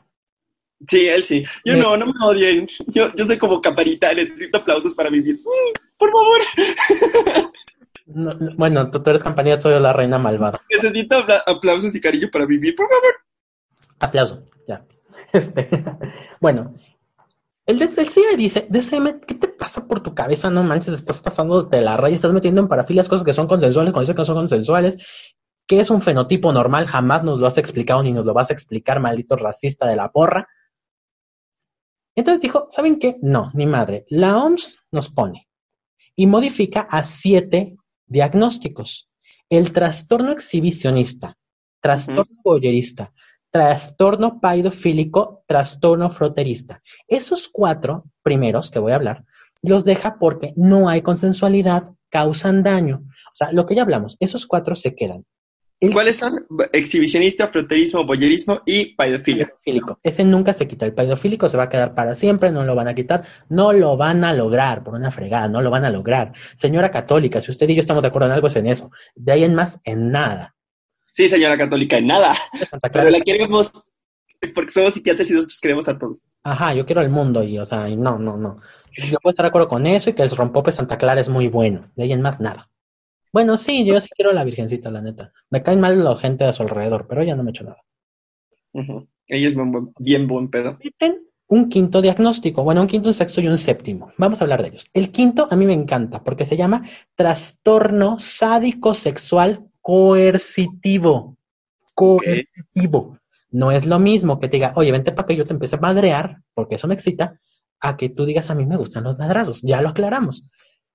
Sí, él sí. Yo no, no me odien. Yo, yo soy como caparita, necesito aplausos para vivir. Mm, Por favor, No, no, bueno, tú, tú eres campanilla, soy la reina malvada. necesito apla- aplausos y cariño para vivir, por favor. Aplauso, ya. Este, (laughs) bueno, el, el CIA dice, DCM, ¿qué te pasa por tu cabeza? No manches, estás pasando de la raya, estás metiendo en parafilias cosas que son consensuales, cuando dices que no son consensuales. ¿Qué es un fenotipo normal? Jamás nos lo has explicado ni nos lo vas a explicar, maldito racista de la porra. Entonces dijo, ¿saben qué? No, ni madre. La OMS nos pone y modifica a siete diagnósticos. El trastorno exhibicionista, trastorno voyerista, trastorno paidofílico, trastorno froterista. Esos cuatro primeros que voy a hablar los deja porque no hay consensualidad, causan daño. O sea, lo que ya hablamos, esos cuatro se quedan. El ¿Cuáles son? Exhibicionista, froterismo, boyerismo y paidofilia. paidofílico, ese nunca se quita. El paidofílico se va a quedar para siempre, no lo van a quitar, no lo van a lograr por una fregada, no lo van a lograr. Señora católica, si usted y yo estamos de acuerdo en algo es en eso. De ahí en más, en nada. Sí, señora católica, en nada. Pero la queremos porque somos psiquiatras y nosotros queremos a todos. Ajá, yo quiero el mundo y, o sea, y no, no, no. Yo puedo estar de acuerdo con eso y que el rompope Santa Clara es muy bueno. De ahí en más, nada. Bueno, sí, yo sí quiero a la Virgencita, la neta. Me caen mal la gente a su alrededor, pero ella no me ha hecho nada. Ella es buen- buen- bien buen pedo. Un quinto diagnóstico, bueno, un quinto, un sexto y un séptimo. Vamos a hablar de ellos. El quinto a mí me encanta porque se llama trastorno sádico sexual coercitivo. Coercitivo. No es lo mismo que te diga, oye, vente para que yo te empiece a madrear, porque eso me excita, a que tú digas, a mí me gustan los madrazos. Ya lo aclaramos.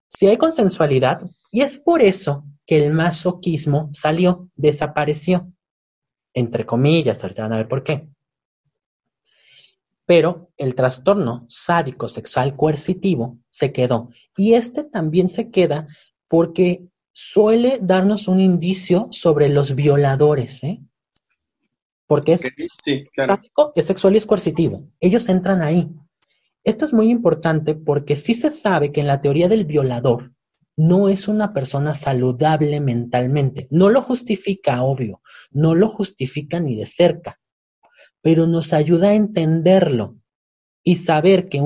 Si hay consensualidad, y es por eso que el masoquismo salió, desapareció. entre comillas, ahorita van a ver por qué. Pero el trastorno sádico sexual coercitivo se quedó. Y este también se queda porque suele darnos un indicio sobre los violadores, ¿eh? Porque es sádico, es sexual y es coercitivo. Ellos entran ahí. Esto es muy importante porque sí se sabe que en la teoría del violador no es una persona saludable mentalmente. No lo justifica, obvio, no lo justifica ni de cerca, pero nos ayuda a entenderlo y saber que,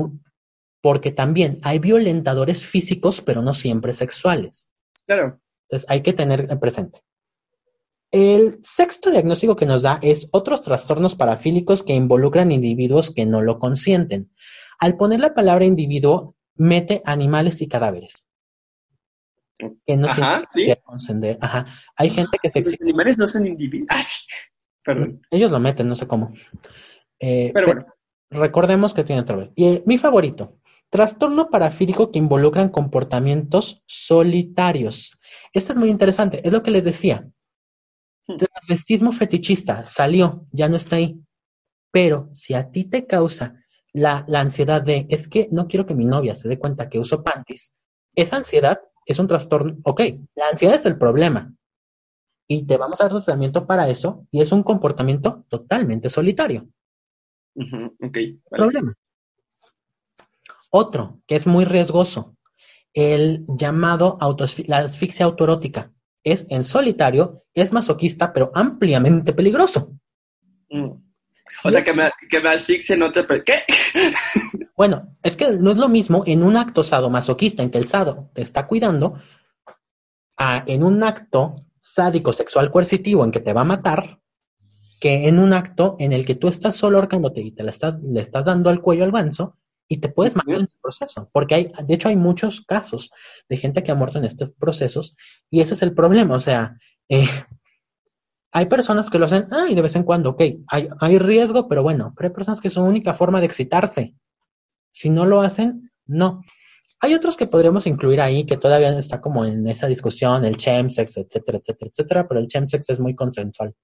porque también hay violentadores físicos, pero no siempre sexuales. Claro. Entonces hay que tener presente. El sexto diagnóstico que nos da es otros trastornos parafílicos que involucran individuos que no lo consienten. Al poner la palabra individuo, mete animales y cadáveres. Que no Ajá, que consentir. Ajá. Hay gente que se Los animales no son individuos. Ah, sí. Perdón. Ellos lo meten, no sé cómo. Eh, Pero bueno. Recordemos que tiene otra vez. Y eh, mi favorito, trastorno parafílico que involucran comportamientos solitarios. Esto es muy interesante, es lo que les decía. Hmm. Transvestismo fetichista salió, ya no está ahí. Pero si a ti te causa la, la ansiedad de, es que no quiero que mi novia se dé cuenta que uso panties, esa ansiedad es un trastorno, ok, la ansiedad es el problema. Y te vamos a dar tratamiento para eso y es un comportamiento totalmente solitario. Vale. Problema. Otro que es muy riesgoso, el llamado autoasfi- la asfixia autoerótica. Es en solitario, es masoquista, pero ampliamente peligroso. Mm. O sea, que me, que me asfixie no te... ¿Qué? (laughs) Bueno, es que no es lo mismo en un acto sadomasoquista en que el sado te está cuidando, a en un acto sádico sexual coercitivo en que te va a matar, que en un acto en el que tú estás solo ahorcándote y te la le estás dando al cuello al ganso y te puedes matar en el proceso. Porque hay, de hecho, hay muchos casos de gente que ha muerto en estos procesos y ese es el problema. O sea, eh, hay personas que lo hacen, ah, y de vez en cuando, ok, hay, hay riesgo, pero bueno, pero hay personas que es su única forma de excitarse. Si no lo hacen, no. Hay otros que podríamos incluir ahí que todavía está como en esa discusión, el chemsex, etcétera, etcétera, etcétera, pero el chemsex es muy consensual.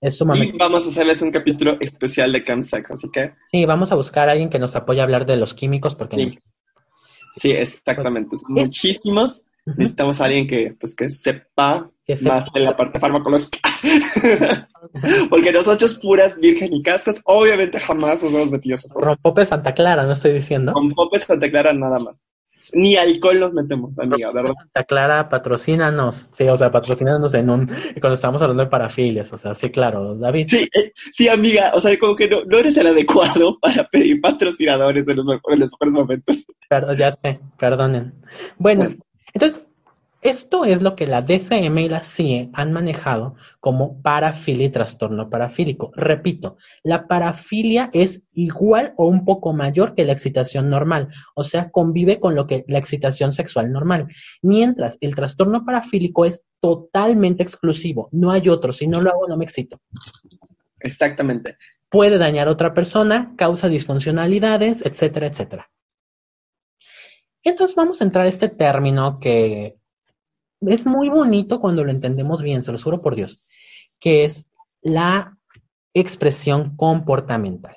Es sumamente... Y vamos a hacerles un capítulo especial de Camsax, así que Sí, vamos a buscar a alguien que nos apoye a hablar de los químicos porque Sí. sí, exactamente. Es- muchísimos. Necesitamos a alguien que, pues, que sepa Que sepa. más de la parte farmacológica. (laughs) Porque nosotros puras virgen y castas, obviamente jamás nos hemos metido esos. Rompope Santa Clara, no estoy diciendo. Con popes Santa Clara nada más. Ni alcohol nos metemos, amiga, ¿verdad? Santa Clara, patrocínanos. Sí, o sea, patrocínanos en un. Cuando estamos hablando de parafilias, o sea, sí, claro, David. Sí, eh, sí, amiga, o sea, como que no, no eres el adecuado (laughs) para pedir patrocinadores en los, en los mejores momentos. Perdón, ya sé, perdonen. Bueno, entonces, esto es lo que la DCM y la CIE han manejado como parafilia y trastorno parafílico. Repito, la parafilia es igual o un poco mayor que la excitación normal, o sea, convive con lo que la excitación sexual normal. Mientras el trastorno parafílico es totalmente exclusivo, no hay otro, si no lo hago no me excito. Exactamente. Puede dañar a otra persona, causa disfuncionalidades, etcétera, etcétera. Entonces vamos a entrar a este término que es muy bonito cuando lo entendemos bien, se lo juro por Dios, que es la expresión comportamental.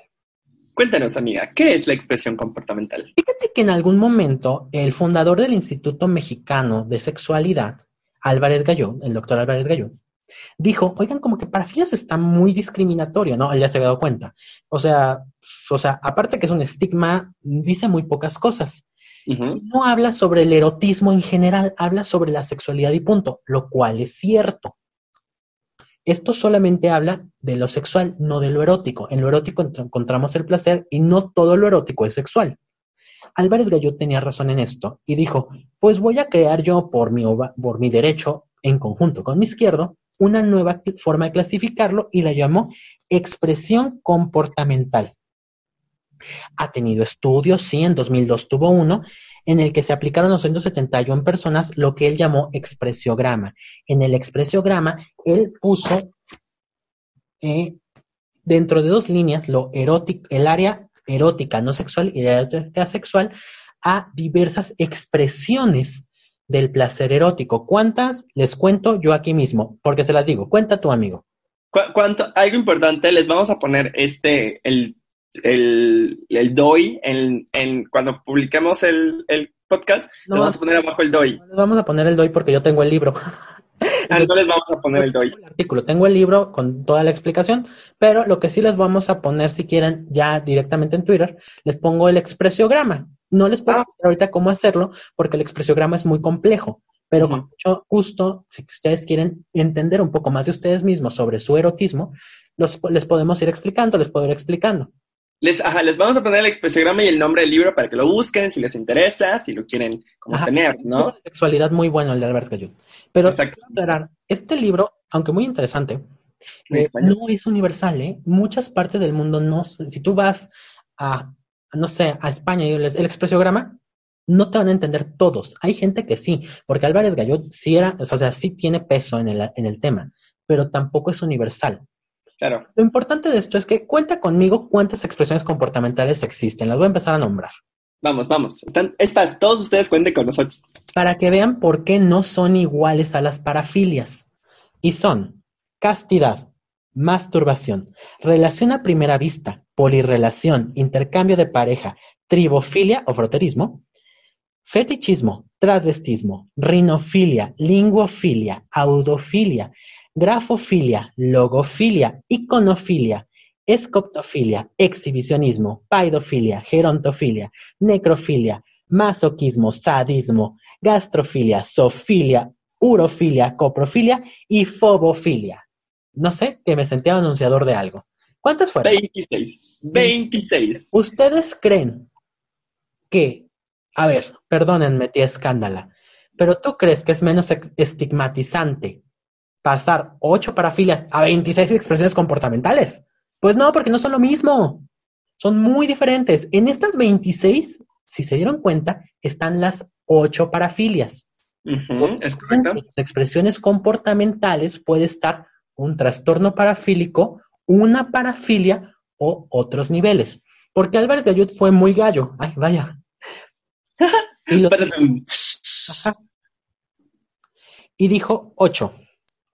Cuéntanos, amiga, ¿qué es la expresión comportamental? Fíjate que en algún momento el fundador del Instituto Mexicano de Sexualidad, Álvarez Galló, el doctor Álvarez Galló, dijo, oigan, como que parafilias está muy discriminatorio, ¿no? Él ya se había dado cuenta. O sea, o sea, aparte que es un estigma, dice muy pocas cosas. No habla sobre el erotismo en general, habla sobre la sexualidad y punto, lo cual es cierto. Esto solamente habla de lo sexual, no de lo erótico. En lo erótico encontramos el placer y no todo lo erótico es sexual. Álvarez Galló tenía razón en esto y dijo, pues voy a crear yo por mi, por mi derecho, en conjunto con mi izquierdo, una nueva forma de clasificarlo y la llamó expresión comportamental. Ha tenido estudios, sí, en 2002 tuvo uno, en el que se aplicaron 271 personas lo que él llamó expresiograma. En el expresiograma, él puso eh, dentro de dos líneas lo erótico, el área erótica no sexual y la erótica sexual a diversas expresiones del placer erótico. ¿Cuántas? Les cuento yo aquí mismo, porque se las digo. Cuenta tu amigo. cu- cuánto, algo importante, les vamos a poner este, el, el, el DOI, en, en, cuando publiquemos el, el podcast, No, vamos a poner abajo el DOI. les vamos a poner el DOI porque yo tengo el libro. (laughs) Ah, no les vamos a poner el DOI. Tengo el artículo, tengo el libro con toda la explicación, pero lo que sí les vamos a poner, si quieren, ya directamente en Twitter, les pongo el expresiograma. No les puedo Ah. explicar ahorita cómo hacerlo, porque el expresiograma es muy complejo, pero con mucho gusto, si ustedes quieren entender un poco más de ustedes mismos sobre su erotismo, los, les podemos ir explicando, les puedo ir explicando. Les, ajá, les vamos a poner el expresiograma y el nombre del libro para que lo busquen, si les interesa, si lo quieren como Ajá. tener, ¿no? de sexualidad muy bueno el de Albert. Pero Exacto. quiero aclarar, este libro, aunque muy interesante, eh, no es universal, ¿eh? Muchas partes del mundo no, si tú vas a, no sé, a España y les- el expresiograma, no te van a entender todos. Hay gente que sí, porque Álvarez Gallot sí era, o sea, sí tiene peso en el, en el tema, pero tampoco es universal. Claro. Lo importante de esto es que cuenta conmigo cuántas expresiones comportamentales existen. Las voy a empezar a nombrar. Vamos, vamos. Están, es más, todos ustedes cuenten con nosotros. para que vean por qué no son iguales a las parafilias. Y son castidad, masturbación, relación a primera vista, polirrelación, intercambio de pareja, tribofilia o froterismo, fetichismo, transvestismo, rinofilia, linguofilia, audofilia, grafofilia, logofilia, iconofilia, escoptofilia, exhibicionismo, paidofilia, gerontofilia, necrofilia, masoquismo, sadismo, gastrofilia, zoofilia, urofilia, coprofilia y fobofilia. No sé, que me sentía anunciador de algo. ¿Cuántas fueron? 26. 26. ¿Ustedes creen que, a ver, perdónenme, metí escándala, pero tú crees que es menos estigmatizante pasar 8 parafilias a 26 expresiones comportamentales? Pues no, porque no son lo mismo. Son muy diferentes. En estas 26, si se dieron cuenta, están las 8 parafilias. Es correcto. las expresiones comportamentales puede estar un trastorno parafílico, una parafilia o otros niveles. Porque Albert Gayud fue muy gallo. Ay, vaya. (laughs) Y, lo- Perdón. Ajá. y dijo ocho.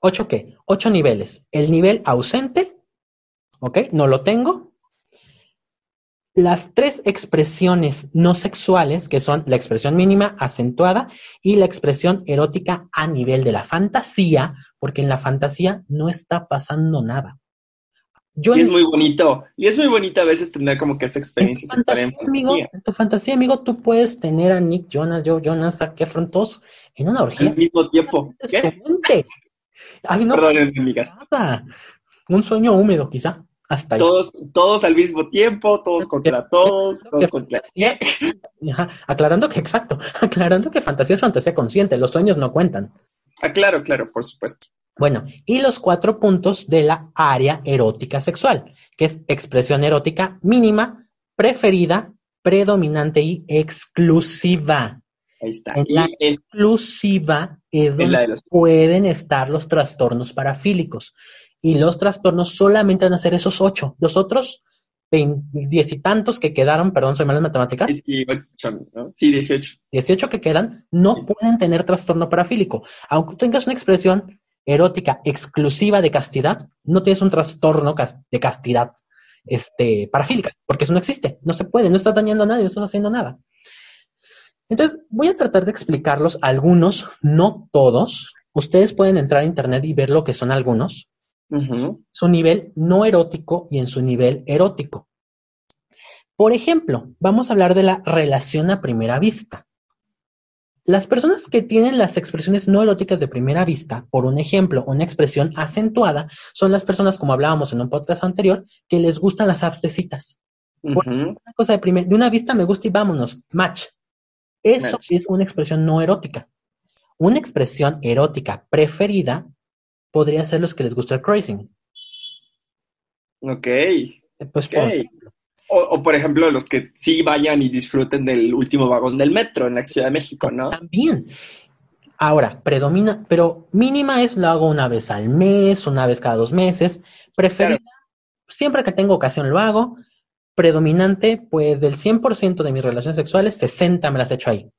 ¿Ocho qué? Ocho niveles. El nivel ausente, ¿ok? No lo tengo. Las tres expresiones no sexuales, que son la expresión mínima acentuada y la expresión erótica a nivel de la fantasía, porque en la fantasía no está pasando nada. Yo Y es en- muy bonito. Y es muy bonito a veces tener como que esta en tu experiencia fantasía, en amigo, en tu fantasía, amigo, tú puedes tener a Nick Jonas, Joe Jonas, a Kefron, en una orgía. Al mismo tiempo. ¿Qué? Ay, no, Perdón. Un sueño húmedo, quizá. Hasta ahí. Todos, todos al mismo tiempo, todos contra todos, todos contra... Ajá, Aclarando que, exacto, (laughs) aclarando que fantasía es fantasía consciente, los sueños no cuentan. Ah, claro, claro, por supuesto. Bueno, y los cuatro puntos de la área erótica sexual, que es expresión erótica mínima, preferida, predominante y exclusiva. Ahí está. En Y la es, exclusiva es donde los... pueden estar los trastornos parafílicos. Y los trastornos solamente van a ser esos ocho. Los otros diez y tantos que quedaron, perdón, soy mal en matemáticas, 18, ¿no? Sí, 18. 18 que quedan, no pueden tener trastorno parafílico. Aunque tengas una expresión erótica exclusiva de castidad, no tienes un trastorno de castidad este, parafílica, porque eso no existe, no se puede, no estás dañando a nadie, no estás haciendo nada. Entonces, voy a tratar de explicarlos algunos, no todos. Ustedes pueden entrar a internet y ver lo que son algunos su nivel no erótico y en su nivel erótico. Por ejemplo, vamos a hablar de la relación a primera vista. Las personas que tienen las expresiones no eróticas de primera vista, por un ejemplo, una expresión acentuada, son las personas, como hablábamos en un podcast anterior, que les gustan las abstecitas. Una cosa de, de una vista me gusta y vámonos, match. Eso es una expresión no erótica. Una expresión erótica preferida podría ser los que les gusta el cruising. Ok. Eh, Pues Ok. por- O, o, por ejemplo, los que sí vayan y disfruten del último vagón del metro en la Ciudad de México, ¿no? También. Ahora, predomina, pero mínima es lo hago una vez al mes, una vez cada dos meses. Preferida, siempre que tengo ocasión lo hago. Predominante, pues del 100% de mis relaciones sexuales, 60 me las he hecho ahí.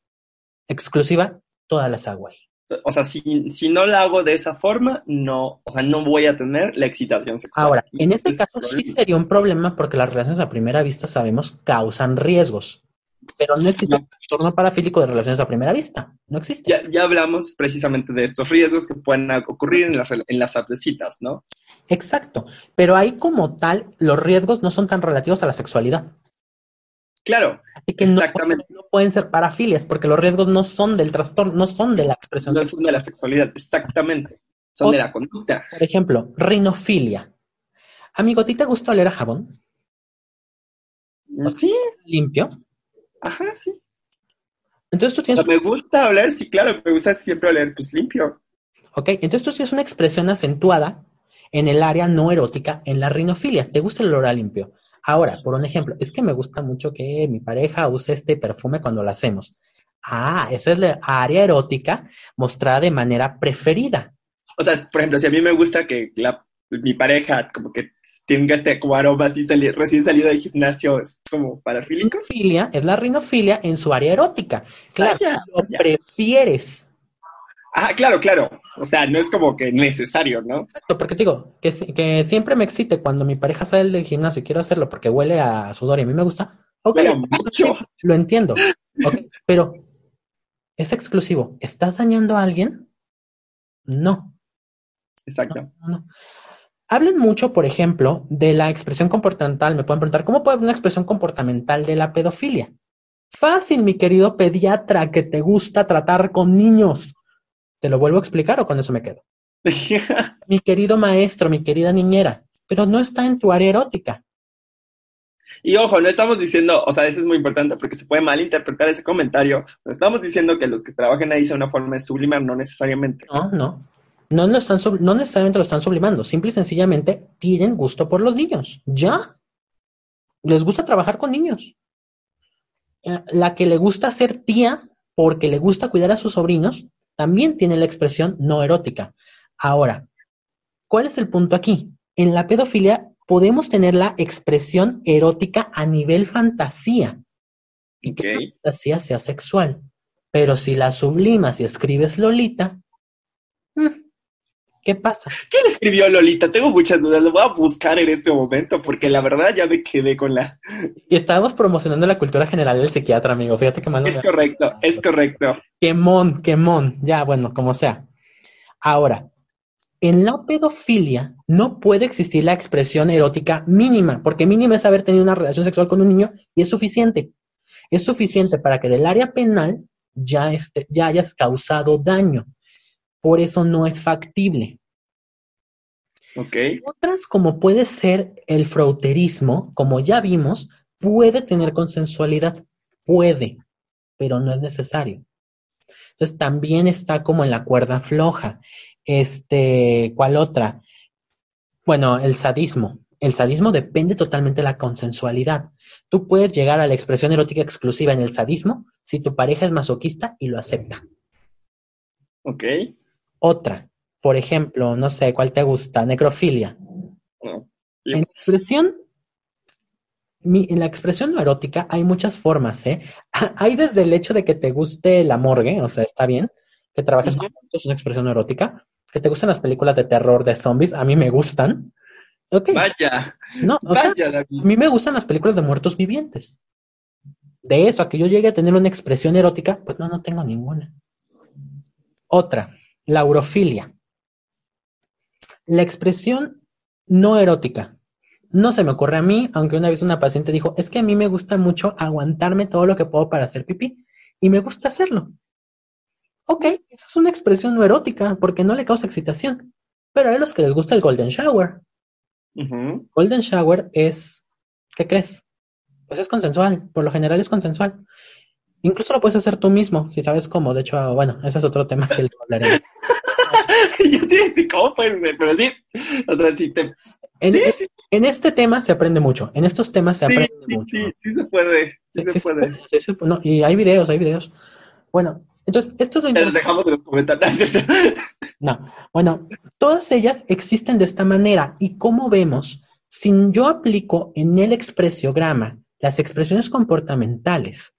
Exclusiva, todas las hago ahí. O sea, si, si no la hago de esa forma, no, o sea, no voy a tener la excitación sexual. Ahora, en este Es caso sí sería un problema porque las relaciones a primera vista sabemos causan riesgos. Pero no existe No. un trastorno parafílico de relaciones a primera vista. No existe. Ya, ya hablamos precisamente de estos riesgos que pueden ocurrir en las, en las apps de citas, ¿no? Exacto. Pero ahí como tal, los riesgos no son tan relativos a la sexualidad. Claro, Así que no, Exactamente. no pueden ser parafilias porque los riesgos no son del trastorno, no son de la expresión no sexual. son de la sexualidad, exactamente. Son de la conducta. Por ejemplo, rinofilia. Amigo, ¿a ti te gusta oler a jabón Sí, limpio? Ajá, sí. Entonces tú O tienes sea, me gusta hablar, sí, claro, me gusta siempre oler, pues limpio. Ok, entonces tú tienes una expresión acentuada en el área no erótica en la rinofilia. ¿Te gusta el olor a limpio? Ahora, por un ejemplo, es que me gusta mucho que mi pareja use este perfume cuando lo hacemos. Ah, esa es la área erótica mostrada de manera preferida. O sea, por ejemplo, si a mí me gusta que la, mi pareja como que tenga este como aroma así sali- recién salido del gimnasio, es como parafílico. Rinofilia es la rinofilia en su área erótica. Claro, Vaya, lo prefieres. Ah, claro, claro. O sea, no es como que necesario, ¿no? Exacto, porque te digo, que, que siempre me excite cuando mi pareja sale del gimnasio y quiero hacerlo porque huele a sudor y a mí me gusta. Ok, a mucho. Lo entiendo. Pero es exclusivo. ¿Estás dañando a alguien? No, Exacto. no, no. Hablen mucho, por ejemplo, de la expresión comportamental. Me pueden preguntar, ¿cómo puede haber una expresión comportamental de la pedofilia? Fácil, mi querido pediatra, que te gusta tratar con niños. ¿Te lo vuelvo a explicar o con eso me quedo? (laughs) Mi querido maestro, mi querida niñera, pero no está en tu área erótica. y ojo, no estamos diciendo, o sea, eso es muy importante porque se puede malinterpretar ese comentario. No estamos diciendo que los que trabajan ahí sea una forma de sublimar, no necesariamente. No, no. No, lo están no necesariamente lo están sublimando, simple y sencillamente tienen gusto por los niños. Ya. Les gusta trabajar con niños. Eh, La que le gusta ser tía porque le gusta cuidar a sus sobrinos también tiene la expresión no erótica. Ahora, ¿cuál es el punto aquí? En la pedofilia podemos tener la expresión erótica a nivel fantasía y que la fantasía sea sexual. Pero si la sublimas y escribes Lolita, mm, ¿qué pasa? ¿Quién escribió Lolita? Tengo muchas dudas, lo voy a buscar en este momento porque la verdad ya me quedé con la... Y estábamos promocionando la cultura general del psiquiatra, amigo. Fíjate que mal Es correcto, es correcto. Quemón, quemón. Ya, bueno, como sea. Ahora, en la pedofilia no puede existir la expresión erótica mínima, porque mínima es haber tenido una relación sexual con un niño y es suficiente. Es suficiente para que del área penal ya, esté- ya hayas causado daño. Por eso no es factible. Ok, Otras, como puede ser el frauterismo, como ya vimos, puede tener consensualidad. Puede, pero no es necesario. Entonces también está como en la cuerda floja. Este, ¿cuál otra? Bueno, el sadismo. El sadismo depende totalmente de la consensualidad. Tú puedes llegar a la expresión erótica exclusiva en el sadismo si tu pareja es masoquista y lo acepta. ok. Otra, por ejemplo, no sé, ¿cuál te gusta? Necrofilia. No. En la expresión, mi- en la expresión no erótica hay muchas formas, ¿eh? (laughs) Hay desde el hecho de que te guste la morgue, o sea, está bien, que trabajes Ujú. con muertos, es una expresión erótica, que te gustan las películas de terror de zombies, a mí me gustan. Vaya, no, o sea, vaya, a mí me gustan las películas de muertos vivientes. De eso a que yo llegue a tener una expresión erótica, pues no, no tengo ninguna. Otra, la urofilia. La expresión no erótica. No se me ocurre a mí, aunque una vez una paciente dijo, es que a mí me gusta mucho aguantarme todo lo que puedo para hacer pipí y me gusta hacerlo. Ok, esa es una expresión no erótica porque no le causa excitación. Pero hay los que les gusta el golden shower. Golden shower es, ¿qué crees? Pues es consensual, por lo general es consensual. Incluso lo puedes hacer tú mismo, si sabes cómo. De hecho, bueno, ese es otro tema que le hablaremos. (laughs) Yo te. Pero sí, o sea, sí, te, En, sí, en- sí, en este tema se aprende mucho. En estos temas se sí, aprende mucho. sí, sí se puede, sí se puede. se. No, y hay videos, hay videos. Bueno, entonces, esto es lo dejamos en los comentarios. (laughs) No, bueno, todas ellas existen de esta manera y como vemos, si yo aplico en el expresiograma las expresiones comportamentales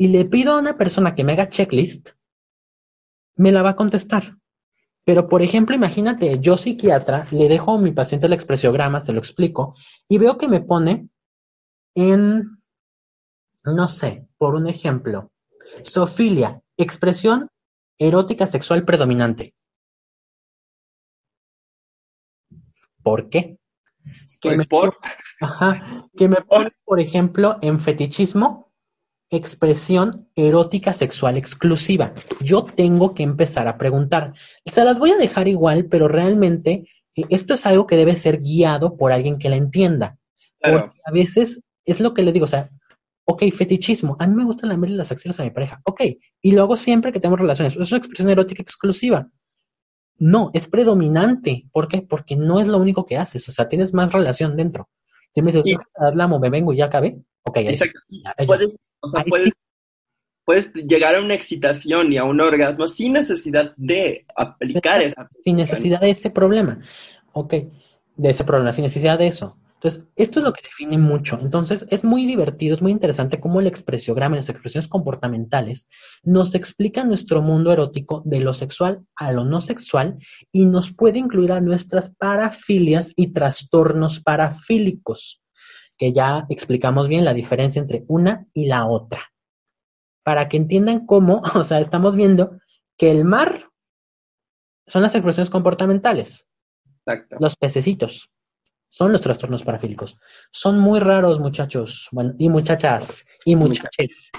y le pido a una persona que me haga checklist, me la va a contestar. Pero, por ejemplo, imagínate, yo psiquiatra, le dejo a mi paciente el expresiograma, se lo explico, y veo que me pone en, no sé, por un ejemplo, sofilia, expresión erótica sexual predominante. ¿Por qué? Que me, Pues por... ajá, que me (laughs) pone, por ejemplo, en fetichismo, expresión erótica sexual exclusiva. Yo tengo que empezar a preguntar. Se las voy a dejar igual, pero realmente eh, esto es algo que debe ser guiado por alguien que la entienda. Claro. Porque a veces es lo que les digo, o sea, ok, fetichismo, a mí me gusta lamerle las axilas a mi pareja, ok, y lo hago siempre que tenemos relaciones, es una expresión erótica exclusiva. No, es predominante. ¿Por qué? Porque no es lo único que haces, o sea, tienes más relación dentro. Si me dices, "Ah, la me vengo y ya acabé, ok, ahí sí. Exacto. Ya, o sea, puedes, puedes llegar a una excitación y a un orgasmo sin necesidad de aplicar esa. sin necesidad de ese problema. Ok, de ese problema, sin necesidad de eso. Entonces, esto es lo que define mucho. Entonces, es muy divertido, es muy interesante cómo el expresiograma y las expresiones comportamentales nos explican nuestro mundo erótico de lo sexual a lo no sexual y nos puede incluir a nuestras parafilias y trastornos parafílicos, que ya explicamos bien la diferencia entre una y la otra. Para que entiendan cómo, (laughs) o sea, estamos viendo que el mar son las expresiones comportamentales. Exacto. Los pececitos son los trastornos parafílicos. Son muy raros, muchachos. Bueno, y muchachas, y muchaches.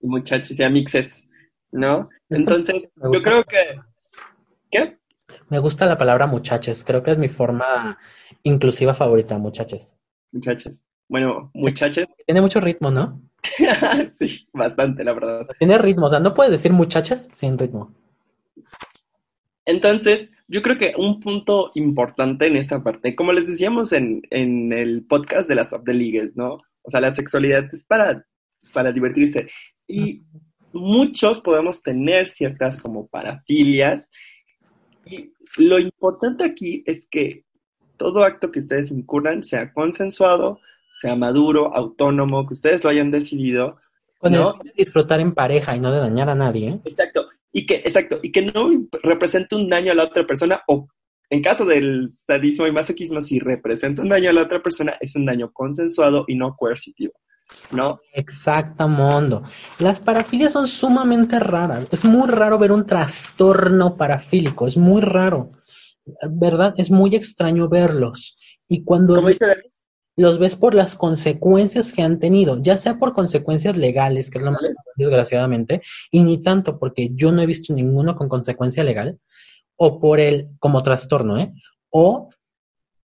Y muchachos, y mixes, ¿no? Es Entonces, yo creo que. ¿Qué? Me gusta la palabra muchaches. Creo que es mi forma inclusiva favorita, muchaches. Muchachos. Bueno, muchachos. Tiene mucho ritmo, ¿no? (laughs) sí, bastante, la verdad. Tiene ritmo. O sea, no puedes decir muchachas sin ritmo. Entonces, yo creo que un punto importante en esta parte, como les decíamos en, en el podcast de las Leagues, ¿no? O sea, la sexualidad es para, para divertirse. Y muchos podemos tener ciertas como parafilias. Y lo importante aquí es que todo acto que ustedes incurran sea consensuado, sea maduro, autónomo, que ustedes lo hayan decidido, Con ¿no? el disfrutar en pareja y no de dañar a nadie. ¿eh? Exacto. Y que, exacto, y que no represente un daño a la otra persona, o en caso del sadismo y masoquismo, si representa un daño a la otra persona, es un daño consensuado y no coercitivo, ¿no? Exacto, mundo. Las parafilias son sumamente raras. Es muy raro ver un trastorno parafílico. Es muy raro. ¿Verdad? Es muy extraño verlos. Y cuando los ves por las consecuencias que han tenido, ya sea por consecuencias legales, que es lo más desgraciadamente, y ni tanto porque yo no he visto ninguno con consecuencia legal, o por el, como trastorno, ¿eh? O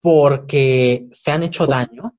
porque se han hecho daño,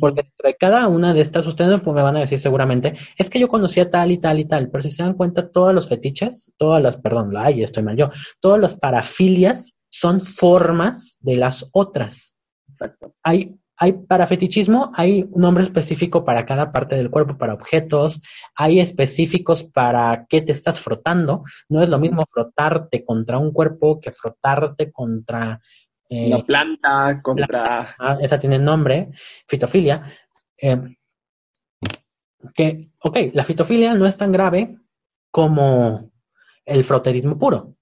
porque de cada una de estas, ustedes pues, me van a decir seguramente, es que yo conocía tal y tal y tal, pero si se dan cuenta, todos los fetiches, todas las, perdón, ay, estoy mal yo, todas las parafilias son formas de las otras. exacto. Hay, hay para fetichismo, hay un nombre específico para cada parte del cuerpo, para objetos, hay específicos para qué te estás frotando. No es lo mismo frotarte contra un cuerpo que frotarte contra eh, Una planta contra... Ah, esa tiene nombre, fitofilia. eh, que, ok, la fitofilia no es tan grave como el froterismo puro.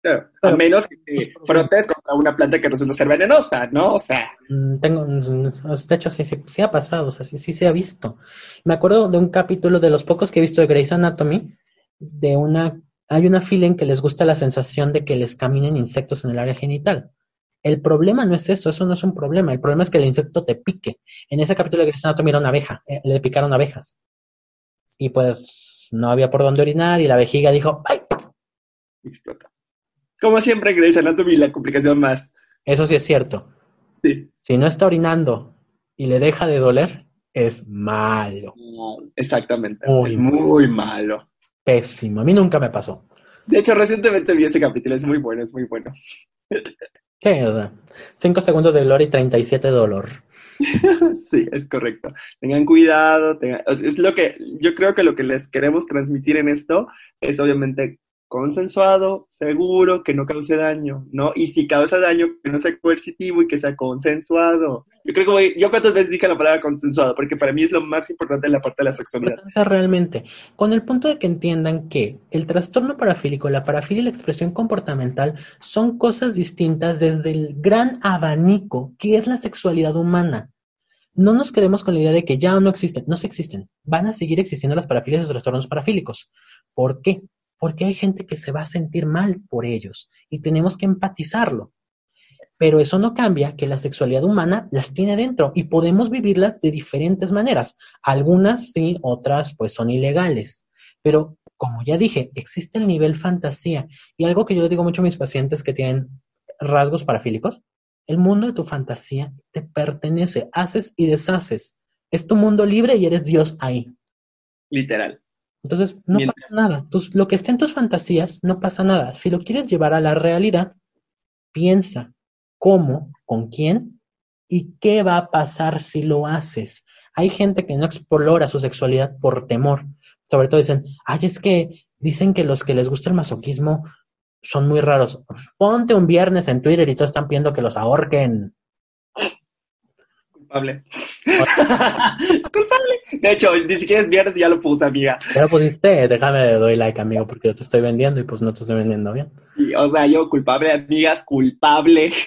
Claro, a menos que te frotes contra una planta que resulta ser venenosa, ¿no? O sea, Mm, Tengo, mm, de hecho, sí, sí, sí ha pasado, o sea, sí, sí se ha visto. Me acuerdo de un capítulo de los pocos que he visto de Grey's Anatomy, de una, hay una filia en que les gusta la sensación de que les caminen insectos en el área genital. El problema no es eso, eso no es un problema, el problema es que el insecto te pique. En ese capítulo de Grey's Anatomy era una abeja, eh, le picaron abejas. Y pues no había por dónde orinar y la vejiga dijo, ¡ay! explota. Como siempre, Grey's Anatomy, la complicación más. Eso sí es cierto. Sí. Si no está orinando y le deja de doler, es malo, Exactamente. Muy es muy malo. pésimo. A mí nunca me pasó. De hecho, recientemente vi ese capítulo, es muy bueno, es muy bueno. (laughs) Sí, sea, cinco segundos de gloria y 37 de dolor. (laughs) Sí, es correcto. Tengan cuidado, tengan- es lo que yo creo que lo que les queremos transmitir en esto es obviamente consensuado, seguro, que no cause daño, ¿no? Y si causa daño, que no sea coercitivo y que sea consensuado. Yo creo que voy, yo cuántas veces dije la palabra consensuado, porque para mí es lo más importante en la parte de la sexualidad. Realmente, con el punto de que entiendan que el trastorno parafílico, la parafilia y la expresión comportamental son cosas distintas desde el gran abanico que es la sexualidad humana. No nos quedemos con la idea de que ya no existen, no se existen. Van a seguir existiendo las parafilias y los trastornos parafílicos. ¿Por qué? Porque hay gente que se va a sentir mal por ellos y tenemos que empatizarlo. Pero eso no cambia que la sexualidad humana las tiene dentro y podemos vivirlas de diferentes maneras. Algunas sí, otras pues son ilegales. Pero como ya dije, existe el nivel fantasía y algo que yo le digo mucho a mis pacientes que tienen rasgos parafílicos, el mundo de tu fantasía te pertenece, haces y deshaces. Es tu mundo libre y eres Dios ahí. Literal. Entonces, no pasa nada. lo que esté en tus fantasías, no pasa nada. Si lo quieres llevar a la realidad, piensa cómo, con quién y qué va a pasar si lo haces. Hay gente que no explora su sexualidad por temor. Sobre todo dicen, ay, es que dicen que los que les gusta el masoquismo son muy raros. Ponte un viernes en Twitter y todos están pidiendo que los ahorquen. Culpable. (laughs) Culpable. De hecho, ni siquiera es viernes y ya lo puse, amiga. Ya lo pusiste, déjame doy like, amigo, porque yo te estoy vendiendo y pues no te estoy vendiendo bien. o sea, yo culpable, amigas, culpable. (laughs)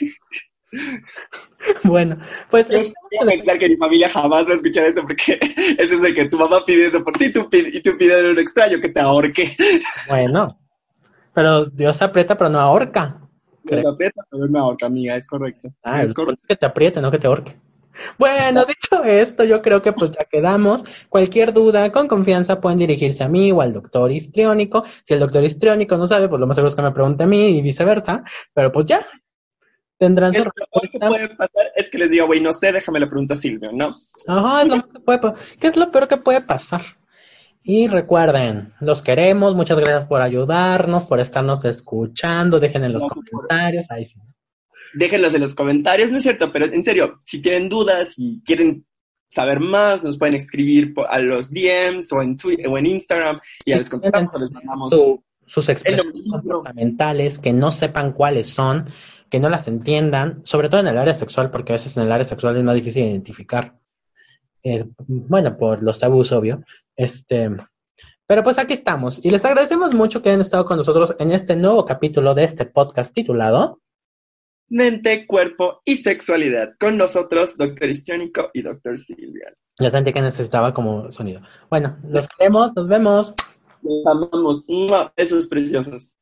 Bueno, pues... Yo voy a pensar que mi familia jamás va a escuchar esto porque (laughs) eso es de que tu mamá pidiendo por ti y tú, y tú pides a un extraño que te ahorque. Bueno, pero Dios aprieta pero no ahorca. Dios aprieta pero no ahorca, amiga, es correcto. Ah, es, correcto. que te apriete, no que te ahorque. Bueno, dicho esto, yo creo que pues ya quedamos. Cualquier duda, con confianza pueden dirigirse a mí o al doctor histriónico. Si el doctor histriónico no sabe, pues lo más seguro es que me pregunte a mí y viceversa. Pero pues ya, tendrán su Lo que puede pasar es que les diga, güey, no sé, déjame la pregunta a Silvio, ¿no? Ajá, es lo más que puede ¿Qué es lo peor que puede pasar? Y recuerden, los queremos, muchas gracias por ayudarnos, por estarnos escuchando, dejen en los comentarios, ahí sí déjenlos en los comentarios, no es cierto, pero en serio, si tienen dudas y quieren saber más, nos pueden escribir a los DMs o en Twitter o en Instagram y les contestamos o les mandamos sus expresiones fundamentales, que no sepan cuáles son, que no las entiendan, sobre todo en el área sexual, porque a veces en el área sexual es más difícil identificar. Eh, bueno, por los tabús, obvio. Este, pero pues aquí estamos y les agradecemos mucho que hayan estado con nosotros en este nuevo capítulo de este podcast titulado mente, cuerpo y sexualidad. Con nosotros, doctor Histriónico y doctor Silvia. Ya sentí que necesitaba como sonido. Bueno, los queremos, nos vemos. Los amamos. Esos preciosos.